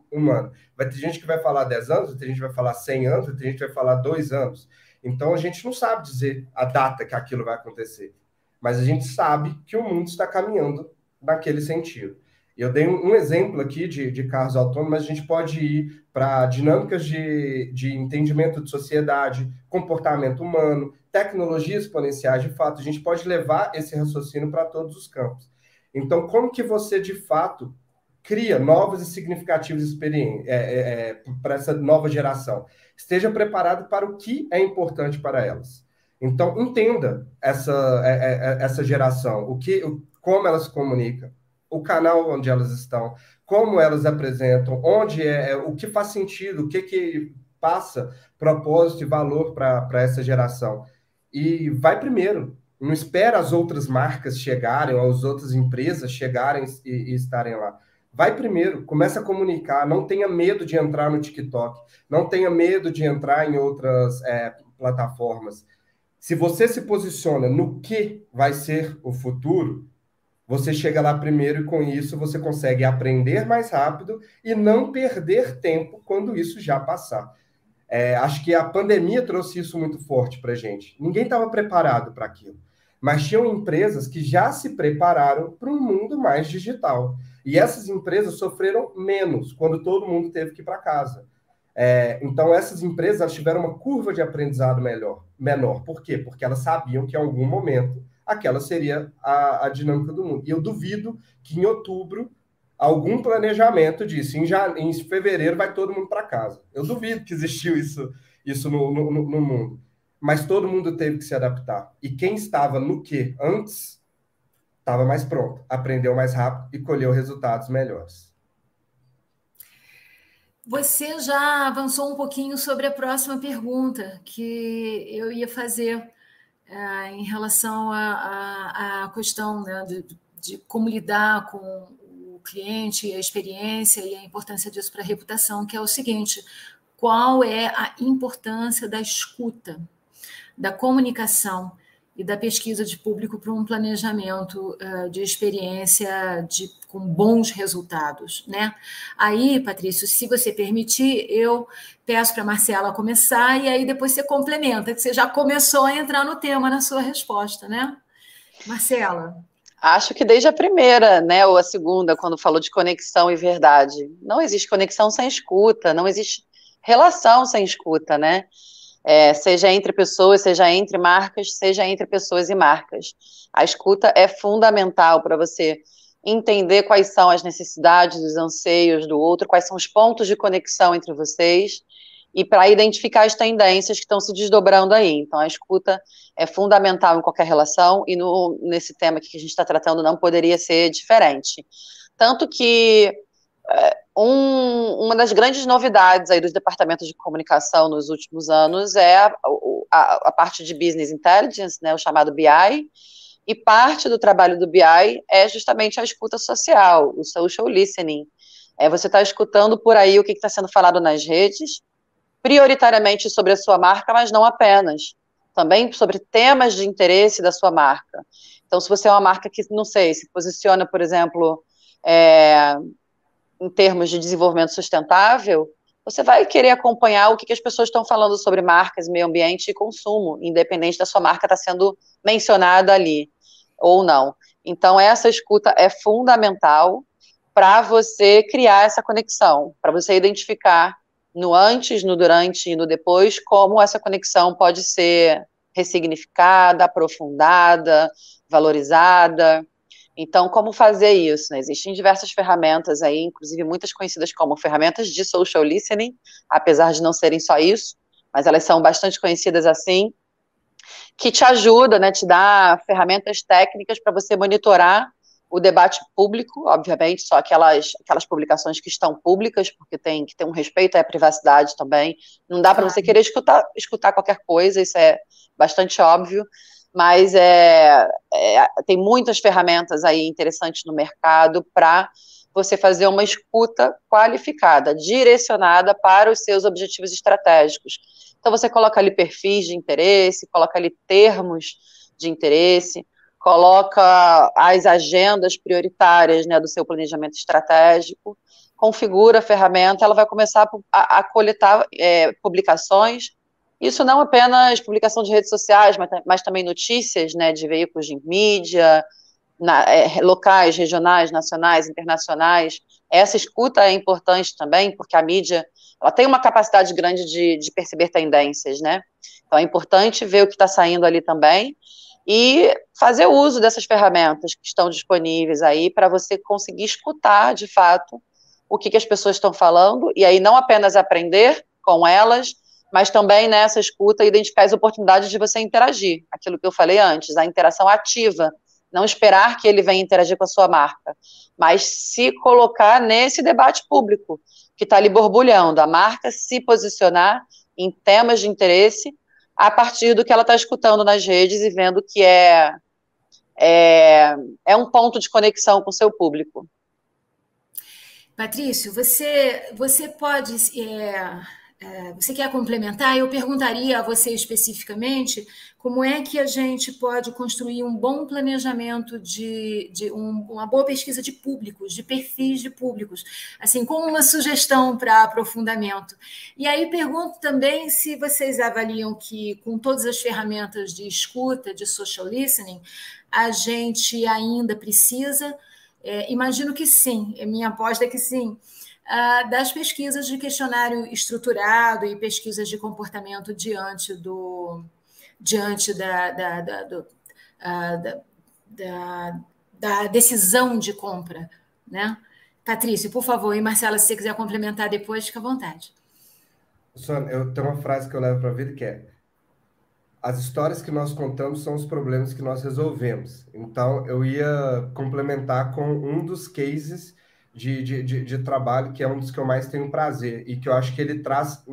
[SPEAKER 3] humana. Vai ter gente que vai falar 10 anos, vai ter gente que vai falar 100 anos, vai ter gente que vai falar 2 anos. Então a gente não sabe dizer a data que aquilo vai acontecer, mas a gente sabe que o mundo está caminhando naquele sentido. Eu dei um, exemplo aqui de, de, carros autônomos, mas a gente pode ir para dinâmicas de, de entendimento de sociedade, comportamento humano, tecnologias exponenciais, de fato, a gente pode levar esse raciocínio para todos os campos. Então, como que você, de fato, cria novas e significativas experiências é, é, é, para essa nova geração? Esteja preparado para o que é importante para elas. Então, entenda essa, é, é, é, essa geração, o que, como ela se comunica, o canal onde elas estão, como elas apresentam, onde é, o que faz sentido, o que, que passa propósito e valor para essa geração. E vai primeiro. Não espera as outras marcas chegarem, as outras empresas chegarem e, e estarem lá. Vai primeiro, começa a comunicar, não tenha medo de entrar no TikTok, não tenha medo de entrar em outras é, plataformas. Se você se posiciona no que vai ser o futuro, você chega lá primeiro e com isso você consegue aprender mais rápido e não perder tempo quando isso já passar. É, acho que a pandemia trouxe isso muito forte para a gente. Ninguém estava preparado para aquilo, mas tinham empresas que já se prepararam para um mundo mais digital. E essas empresas sofreram menos quando todo mundo teve que ir para casa. É, então, essas empresas tiveram uma curva de aprendizado melhor, menor. Por quê? Porque elas sabiam que em algum momento aquela seria a, a dinâmica do mundo. E eu duvido que em outubro algum planejamento disse em, em fevereiro vai todo mundo para casa. Eu duvido que existiu isso, isso no, no, no, mundo. Mas todo mundo teve que se adaptar. E quem estava no que antes estava mais pronto, aprendeu mais rápido e colheu resultados melhores.
[SPEAKER 1] Você já avançou um pouquinho sobre a próxima pergunta que eu ia fazer é, em relação à questão né, de, de, como lidar com o cliente, a experiência e a importância disso para a reputação, que é o seguinte: qual é a importância da escuta, da comunicação? E da pesquisa de público para um planejamento uh, de experiência de, com bons resultados. Né? Aí, Patrício, se você permitir, eu peço para a Marcela começar e aí depois você complementa, que você já começou a entrar no tema na sua resposta, né? Marcela.
[SPEAKER 2] Acho que desde a primeira, né, ou a segunda, quando falou de conexão e verdade. Não existe conexão sem escuta, não existe relação sem escuta, né? É, seja entre pessoas, seja entre marcas, seja entre pessoas e marcas. A escuta é fundamental para você entender quais são as necessidades, os anseios do outro, quais são os pontos de conexão entre vocês e para identificar as tendências que estão se desdobrando aí. Então, a escuta é fundamental em qualquer relação e no, nesse tema que a gente está tratando não poderia ser diferente. Tanto que um, uma das grandes novidades aí dos departamentos de comunicação nos últimos anos é a, a, a parte de business intelligence, né, o chamado BI, e parte do trabalho do BI é justamente a escuta social, o social listening. É você está escutando por aí o que está sendo falado nas redes, prioritariamente sobre a sua marca, mas não apenas. Também sobre temas de interesse da sua marca. Então, se você é uma marca que, não sei, se posiciona, por exemplo, é, em termos de desenvolvimento sustentável, você vai querer acompanhar o que, que as pessoas estão falando sobre marcas, meio ambiente e consumo, independente da sua marca estar tá sendo mencionada ali ou não. Então, essa escuta é fundamental para você criar essa conexão, para você identificar no antes, no durante e no depois como essa conexão pode ser ressignificada, aprofundada, valorizada. Então, como fazer isso? Né? Existem diversas ferramentas aí, inclusive muitas conhecidas como ferramentas de social listening, apesar de não serem só isso, mas elas são bastante conhecidas assim, que te ajuda, né, te dá ferramentas técnicas para você monitorar o debate público, obviamente, só aquelas, aquelas publicações que estão públicas, porque tem que ter um respeito à privacidade também. Não dá para você querer escutar, escutar qualquer coisa, isso é bastante óbvio mas é, é, tem muitas ferramentas aí interessantes no mercado para você fazer uma escuta qualificada, direcionada para os seus objetivos estratégicos. Então você coloca ali perfis de interesse, coloca ali termos de interesse, coloca as agendas prioritárias né, do seu planejamento estratégico, configura a ferramenta, ela vai começar a, a coletar é, publicações isso não apenas publicação de redes sociais, mas, mas também notícias né, de veículos de mídia, na, é, locais, regionais, nacionais, internacionais. Essa escuta é importante também, porque a mídia ela tem uma capacidade grande de, de perceber tendências, né? Então é importante ver o que está saindo ali também e fazer uso dessas ferramentas que estão disponíveis aí para você conseguir escutar de fato o que, que as pessoas estão falando e aí não apenas aprender com elas, mas também nessa escuta identificar as oportunidades de você interagir, aquilo que eu falei antes, a interação ativa, não esperar que ele venha interagir com a sua marca, mas se colocar nesse debate público que está ali borbulhando, a marca se posicionar em temas de interesse a partir do que ela está escutando nas redes e vendo que é, é, é um ponto de conexão com o seu público.
[SPEAKER 1] Patrício, você, você pode é, você quer complementar? Eu perguntaria a você especificamente como é que a gente pode construir um bom planejamento de, de um, uma boa pesquisa de públicos, de perfis de públicos, assim, como uma sugestão para aprofundamento. E aí pergunto também se vocês avaliam que, com todas as ferramentas de escuta, de social listening, a gente ainda precisa. É, imagino que sim, minha aposta é que sim das pesquisas de questionário estruturado e pesquisas de comportamento diante do diante da, da, da, do, da, da, decisão de compra, né? Patrícia, por favor, e Marcela, se você quiser complementar depois, fica à vontade.
[SPEAKER 3] Sônia, eu tenho uma frase que eu levo para a vida que é as histórias que nós contamos são os problemas que nós resolvemos. Então, eu ia complementar com um dos cases de, de, de, de, trabalho, que é um dos que eu mais tenho prazer, e que eu acho que ele traz,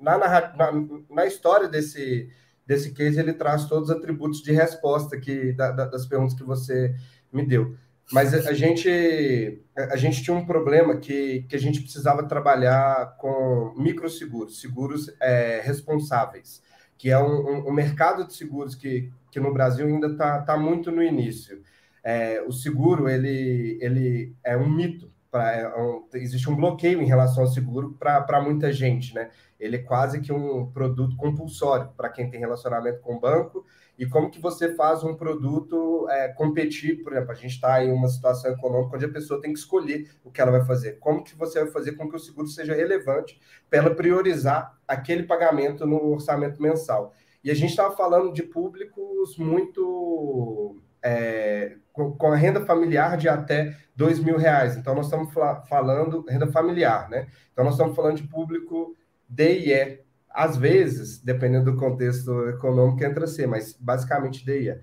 [SPEAKER 3] na, na, na história desse, desse case, ele traz todos os atributos de resposta que, da, das perguntas que você me deu. Mas a, a gente, a gente tinha um problema que, que a gente precisava trabalhar com microseguros, seguros é, responsáveis, que é um, um, um mercado de seguros que, que no Brasil ainda está tá muito no início é, o seguro ele, ele é um mito. Pra, é um, existe um bloqueio em relação ao seguro para muita gente, né? Ele é quase que um produto compulsório para quem tem relacionamento com o banco. E como que você faz um produto é, competir? Por exemplo, a gente está em uma situação econômica onde a pessoa tem que escolher o que ela vai fazer. Como que você vai fazer com que o seguro seja relevante para ela priorizar aquele pagamento no orçamento mensal? E a gente estava falando de públicos muito é, com, com, a renda familiar de até dois mil reais. Então, nós estamos falando renda familiar, né? Então, nós estamos falando de público D e E. Às vezes, dependendo do contexto econômico, entra C, mas basicamente D e E.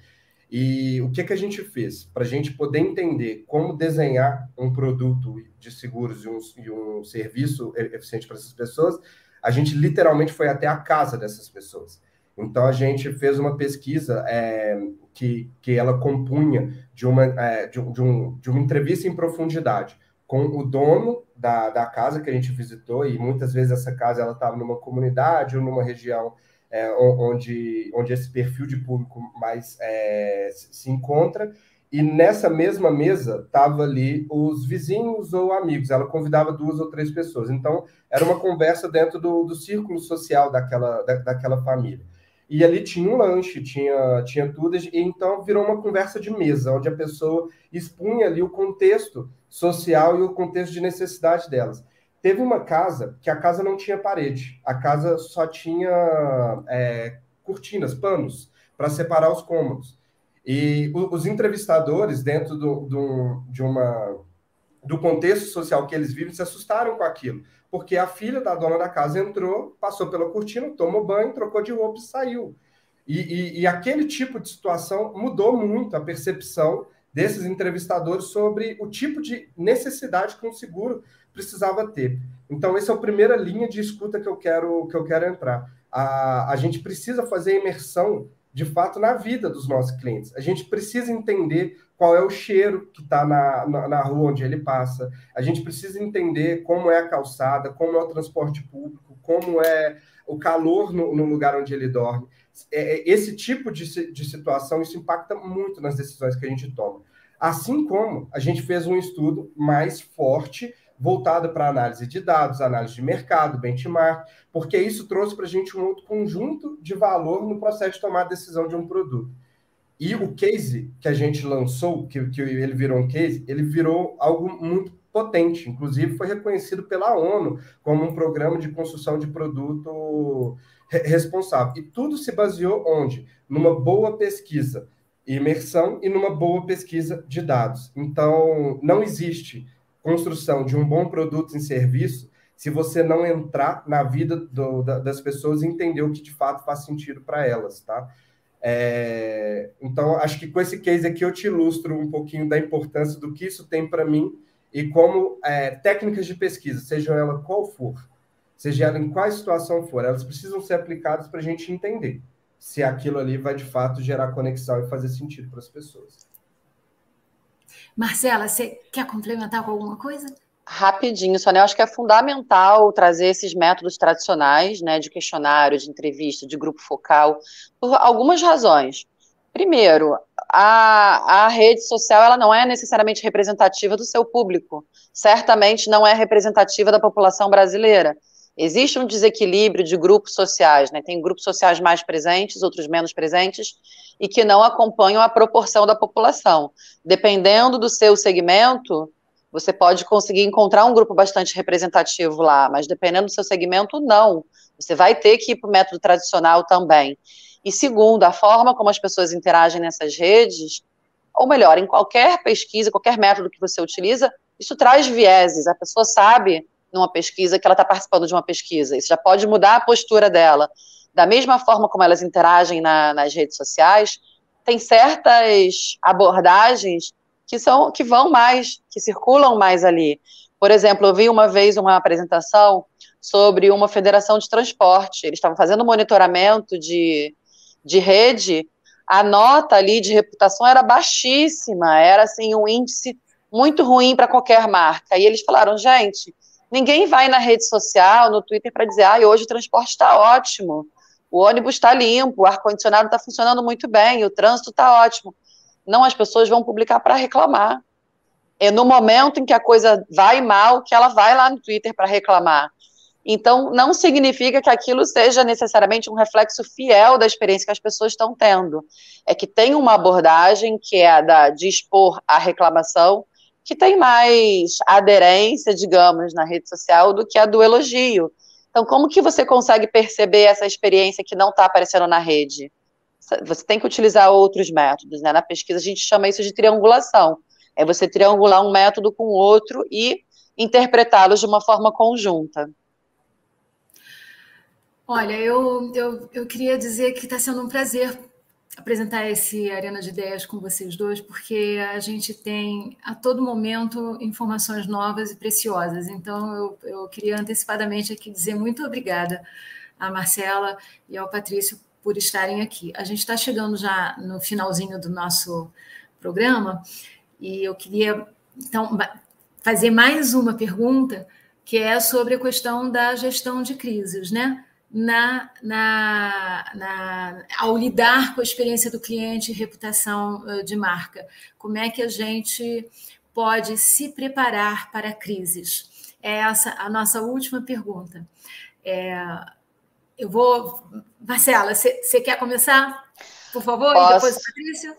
[SPEAKER 3] E o que, que a gente fez? Para a gente poder entender como desenhar um produto de seguros e um, e um serviço eficiente para essas pessoas, a gente literalmente foi até a casa dessas pessoas. Então, a gente fez uma pesquisa é, que, que ela compunha de uma, é, de, de, um, de uma entrevista em profundidade com o dono da, da casa que a gente visitou, e muitas vezes essa casa ela estava numa comunidade ou numa região é, onde, onde esse perfil de público mais é, se encontra, e nessa mesma mesa tava ali os vizinhos ou amigos. Ela convidava duas ou três pessoas. Então era uma conversa dentro do, do círculo social daquela, da, daquela família. E ali tinha um lanche, tinha, tinha tudo, e então virou uma conversa de mesa, onde a pessoa expunha ali o contexto social e o contexto de necessidade delas. Teve uma casa que a casa não tinha parede, a casa só tinha é, cortinas, panos, para separar os cômodos. E os entrevistadores, dentro do, do, de uma, do contexto social que eles vivem, se assustaram com aquilo porque a filha da dona da casa entrou, passou pela cortina, tomou banho, trocou de roupa e saiu. E, e, e, aquele tipo de situação mudou muito a percepção desses entrevistadores sobre o tipo de necessidade que um seguro precisava ter. Então, essa é a primeira linha de escuta que eu quero, que eu quero entrar. A, a gente precisa fazer imersão, de fato, na vida dos nossos clientes. A gente precisa entender qual é o cheiro que está na, na, na, rua onde ele passa. A gente precisa entender como é a calçada, como é o transporte público, como é o calor no, no lugar onde ele dorme. É, é, esse tipo de, de situação, isso impacta muito nas decisões que a gente toma. Assim como a gente fez um estudo mais forte voltado para análise de dados, análise de mercado, benchmark, porque isso trouxe para a gente um outro conjunto de valor no processo de tomar decisão de um produto. E o case que a gente lançou, que, que ele virou um case, ele virou algo muito potente. Inclusive, foi reconhecido pela ONU como um programa de construção de produto responsável. E tudo se baseou onde? Numa boa pesquisa, imersão e numa boa pesquisa de dados. Então, não existe construção de um bom produto em serviço se você não entrar na vida do, da, das pessoas e entender o que de fato faz sentido para elas, tá? É, então, acho que com esse case aqui eu te ilustro um pouquinho da importância do que isso tem para mim e como é, técnicas de pesquisa, seja ela qual for, seja ela em qual situação for, elas precisam ser aplicadas para a gente entender se aquilo ali vai de fato gerar conexão e fazer sentido para as pessoas.
[SPEAKER 1] Marcela, você quer complementar com alguma coisa?
[SPEAKER 2] Rapidinho, Sônia, eu acho que é fundamental trazer esses métodos tradicionais, né, de questionário, de entrevista, de grupo focal, por algumas razões. Primeiro, a, a rede social ela não é necessariamente representativa do seu público, certamente não é representativa da população brasileira. Existe um desequilíbrio de grupos sociais, né? Tem grupos sociais mais presentes, outros menos presentes, e que não acompanham a proporção da população. Dependendo do seu segmento, você pode conseguir encontrar um grupo bastante representativo lá, mas dependendo do seu segmento, não. Você vai ter que ir para o método tradicional também. E segundo, a forma como as pessoas interagem nessas redes, ou melhor, em qualquer pesquisa, qualquer método que você utiliza, isso traz vieses. A pessoa sabe numa pesquisa que ela está participando de uma pesquisa. Isso já pode mudar a postura dela. Da mesma forma como elas interagem na, nas redes sociais, tem certas abordagens que são que vão mais, que circulam mais ali. Por exemplo, eu vi uma vez uma apresentação sobre uma federação de transporte. Eles estavam fazendo monitoramento de, de rede. A nota ali de reputação era baixíssima, era assim um índice muito ruim para qualquer marca. E eles falaram, gente, ninguém vai na rede social, no Twitter, para dizer, ah, hoje o transporte está ótimo, o ônibus está limpo, o ar-condicionado está funcionando muito bem, o trânsito está ótimo. Não, as pessoas vão publicar para reclamar. É no momento em que a coisa vai mal que ela vai lá no Twitter para reclamar. Então, não significa que aquilo seja necessariamente um reflexo fiel da experiência que as pessoas estão tendo. É que tem uma abordagem que é a da, de expor a reclamação, que tem mais aderência, digamos, na rede social do que a do elogio. Então, como que você consegue perceber essa experiência que não está aparecendo na rede? você tem que utilizar outros métodos, né? Na pesquisa a gente chama isso de triangulação. É você triangular um método com outro e interpretá-los de uma forma conjunta.
[SPEAKER 1] Olha, eu, eu, eu queria dizer que está sendo um prazer apresentar esse Arena de Ideias com vocês dois, porque a gente tem a todo momento informações novas e preciosas. Então, eu, eu queria antecipadamente aqui dizer muito obrigada à Marcela e ao Patrício por estarem aqui. A gente está chegando já no finalzinho do nosso programa e eu queria, então, fazer mais uma pergunta que é sobre a questão da gestão de crises, né? Na, na, na, ao lidar com a experiência do cliente e reputação eh, de marca? Como é que a gente pode se preparar para crises? É essa a nossa última pergunta. É, eu vou. Marcela, você quer começar? Por favor,
[SPEAKER 2] Posso.
[SPEAKER 1] e depois Patrícia?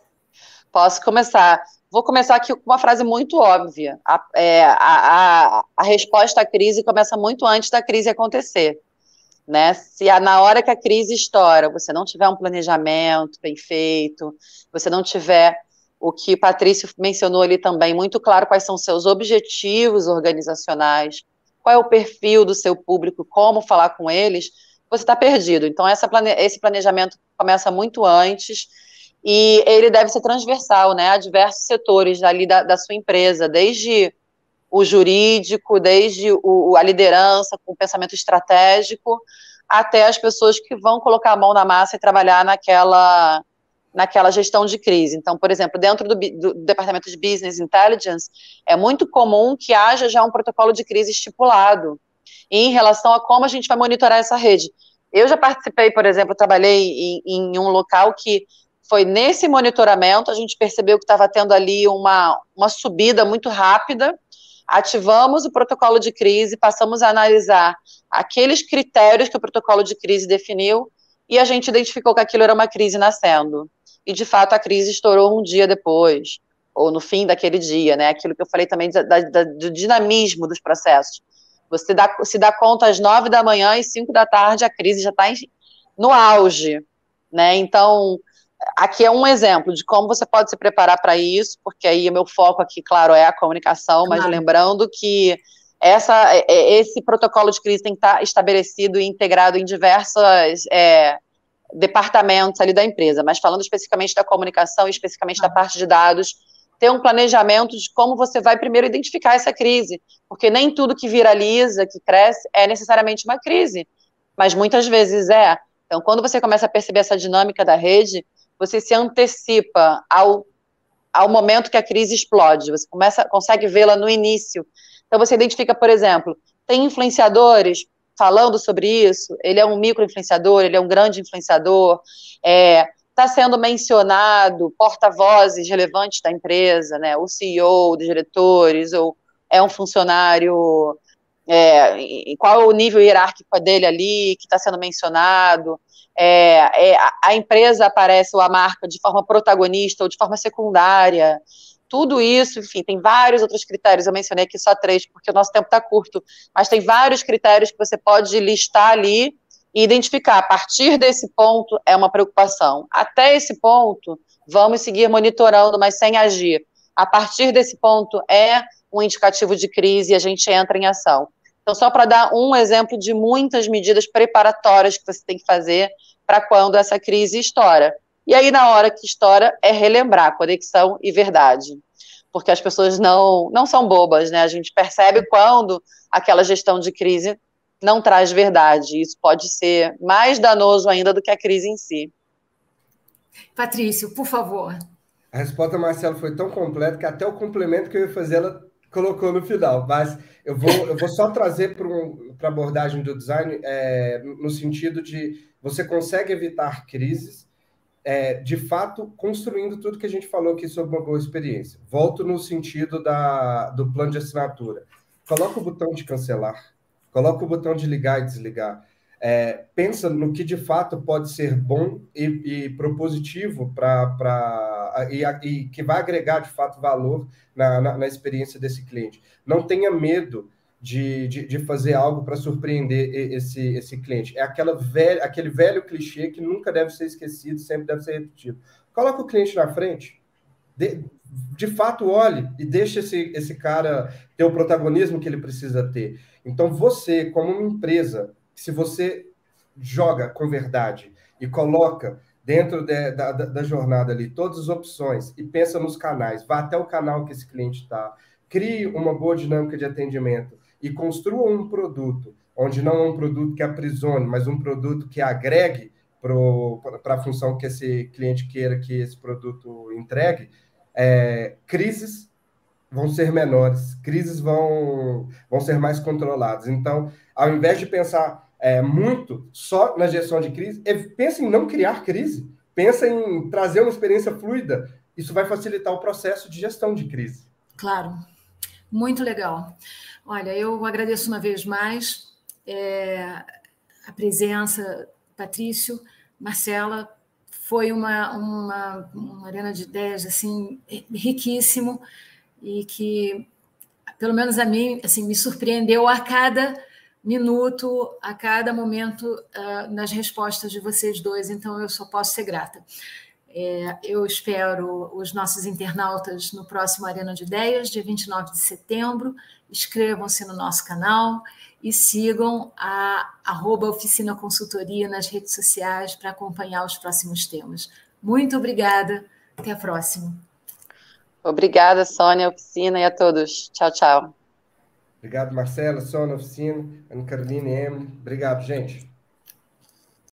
[SPEAKER 2] Posso começar. Vou começar aqui com uma frase muito óbvia. A, é, a, a, a resposta à crise começa muito antes da crise acontecer. Né? Se a, na hora que a crise estoura, você não tiver um planejamento bem feito, você não tiver o que Patrício mencionou ali também, muito claro quais são seus objetivos organizacionais, qual é o perfil do seu público, como falar com eles, você está perdido. Então, plane esse planejamento começa muito antes e ele deve ser transversal né, a diversos setores ali da, da sua empresa, desde o jurídico, desde o, a liderança com o pensamento estratégico, até as pessoas que vão colocar a mão na massa e trabalhar naquela, naquela gestão de crise. Então, por exemplo, dentro do, do, departamento de Business Intelligence, é muito comum que haja já um protocolo de crise estipulado em relação a como a gente vai monitorar essa rede. Eu já participei, por exemplo, trabalhei em, em um local que foi nesse monitoramento, a gente percebeu que estava tendo ali uma, uma subida muito rápida ativamos o protocolo de crise, passamos a analisar aqueles critérios que o protocolo de crise definiu e a gente identificou que aquilo era uma crise nascendo. E de fato a crise estourou um dia depois, ou no fim daquele dia, né? Aquilo que eu falei também da, da, do dinamismo dos processos. Você dá, se dá conta às nove da manhã e cinco da tarde a crise já está no auge, né? Então aqui é um exemplo de como você pode se preparar para isso, porque aí o meu foco aqui, claro, é a comunicação, mas lembrando que essa, é, é, esse protocolo de crise tem que estar estabelecido e integrado em diversos é, departamentos ali da empresa, mas falando especificamente da comunicação, especificamente da parte de dados, ter um planejamento de como você vai primeiro identificar essa crise, porque nem tudo que viraliza, que cresce, é necessariamente uma crise, mas muitas vezes é. Então, quando você começa a perceber essa dinâmica da rede, você se antecipa ao, ao momento que a crise explode, você começa, consegue vê-la no início. Então você identifica, por exemplo, tem influenciadores falando sobre isso, ele é um micro-influenciador, ele é um grande influenciador, está é, tá sendo mencionado porta-vozes relevantes da empresa, né, o CEO, dos diretores, ou é um funcionário, é, qual é o nível hierárquico dele ali, que está sendo mencionado, é, é, a empresa aparece, ou a marca, de forma protagonista ou de forma secundária. Tudo isso, enfim, tem vários outros critérios. Eu mencionei aqui só três, porque o nosso tempo está curto, mas tem vários critérios que você pode listar ali e identificar. A partir desse ponto é uma preocupação. Até esse ponto, vamos seguir monitorando, mas sem agir. A partir desse ponto é um indicativo de crise e a gente entra em ação. Então, só para dar um exemplo de muitas medidas preparatórias que você tem que fazer para quando essa crise estoura. E aí, na hora que estoura, é relembrar conexão e verdade. Porque as pessoas não, não são bobas, né? A gente percebe quando aquela gestão de crise não traz verdade. Isso pode ser mais danoso ainda do que a crise em si.
[SPEAKER 1] Patrício, por favor.
[SPEAKER 3] A resposta, Marcelo, foi tão completa que até o complemento que eu ia fazer, ela colocou no final. Mas eu vou, eu vou só trazer para um, a abordagem do design é, no sentido de você consegue evitar crises, é, de fato, construindo tudo que a gente falou aqui sobre uma boa experiência. Volto no sentido da, do plano de assinatura. Coloca o botão de cancelar, coloca o botão de ligar e desligar. É, pensa no que de fato pode ser bom e, e propositivo para e, e, que vai agregar de fato valor na, na, na experiência desse cliente. Não tenha medo de, de, de fazer algo para surpreender esse, esse cliente. É aquela velha, aquele velho clichê que nunca deve ser esquecido, sempre deve ser repetido. Coloca o cliente na frente, de, de fato olhe e deixe esse, esse cara ter o protagonismo que ele precisa ter. Então, você, como uma empresa, se você joga com verdade e coloca dentro de, da, da, jornada ali todas as opções e pensa nos canais, vá até o canal que esse cliente está, crie uma boa dinâmica de atendimento e construa um produto onde não é um produto que aprisione, mas um produto que agregue para a função que esse cliente queira que esse produto entregue, é, crises vão ser menores, crises vão, vão ser mais controladas. Então, ao invés de pensar é, muito só na gestão de crise, é, pense em não criar crise, pensa em trazer uma experiência fluida. Isso vai facilitar o processo de gestão de crise.
[SPEAKER 1] Claro, muito legal. Olha, eu agradeço uma vez mais é, a presença, Patrício, Marcela, foi uma, uma, uma arena de ideias assim riquíssimo e que, pelo menos a mim, assim, me surpreendeu a cada minuto, a cada momento uh, nas respostas de vocês dois, então eu só posso ser grata. É, eu espero os nossos internautas no próximo Arena de Ideias, dia 29 de setembro. Inscrevam-se no nosso canal e sigam a arroba Oficina Consultoria nas redes sociais para acompanhar os próximos temas. Muito obrigada, até a próxima.
[SPEAKER 2] Obrigada, Sônia, Oficina e a todos. Tchau, tchau.
[SPEAKER 3] Obrigado, Marcela, Sônia, Oficina, Ana Carolina e Emily. Obrigado, gente.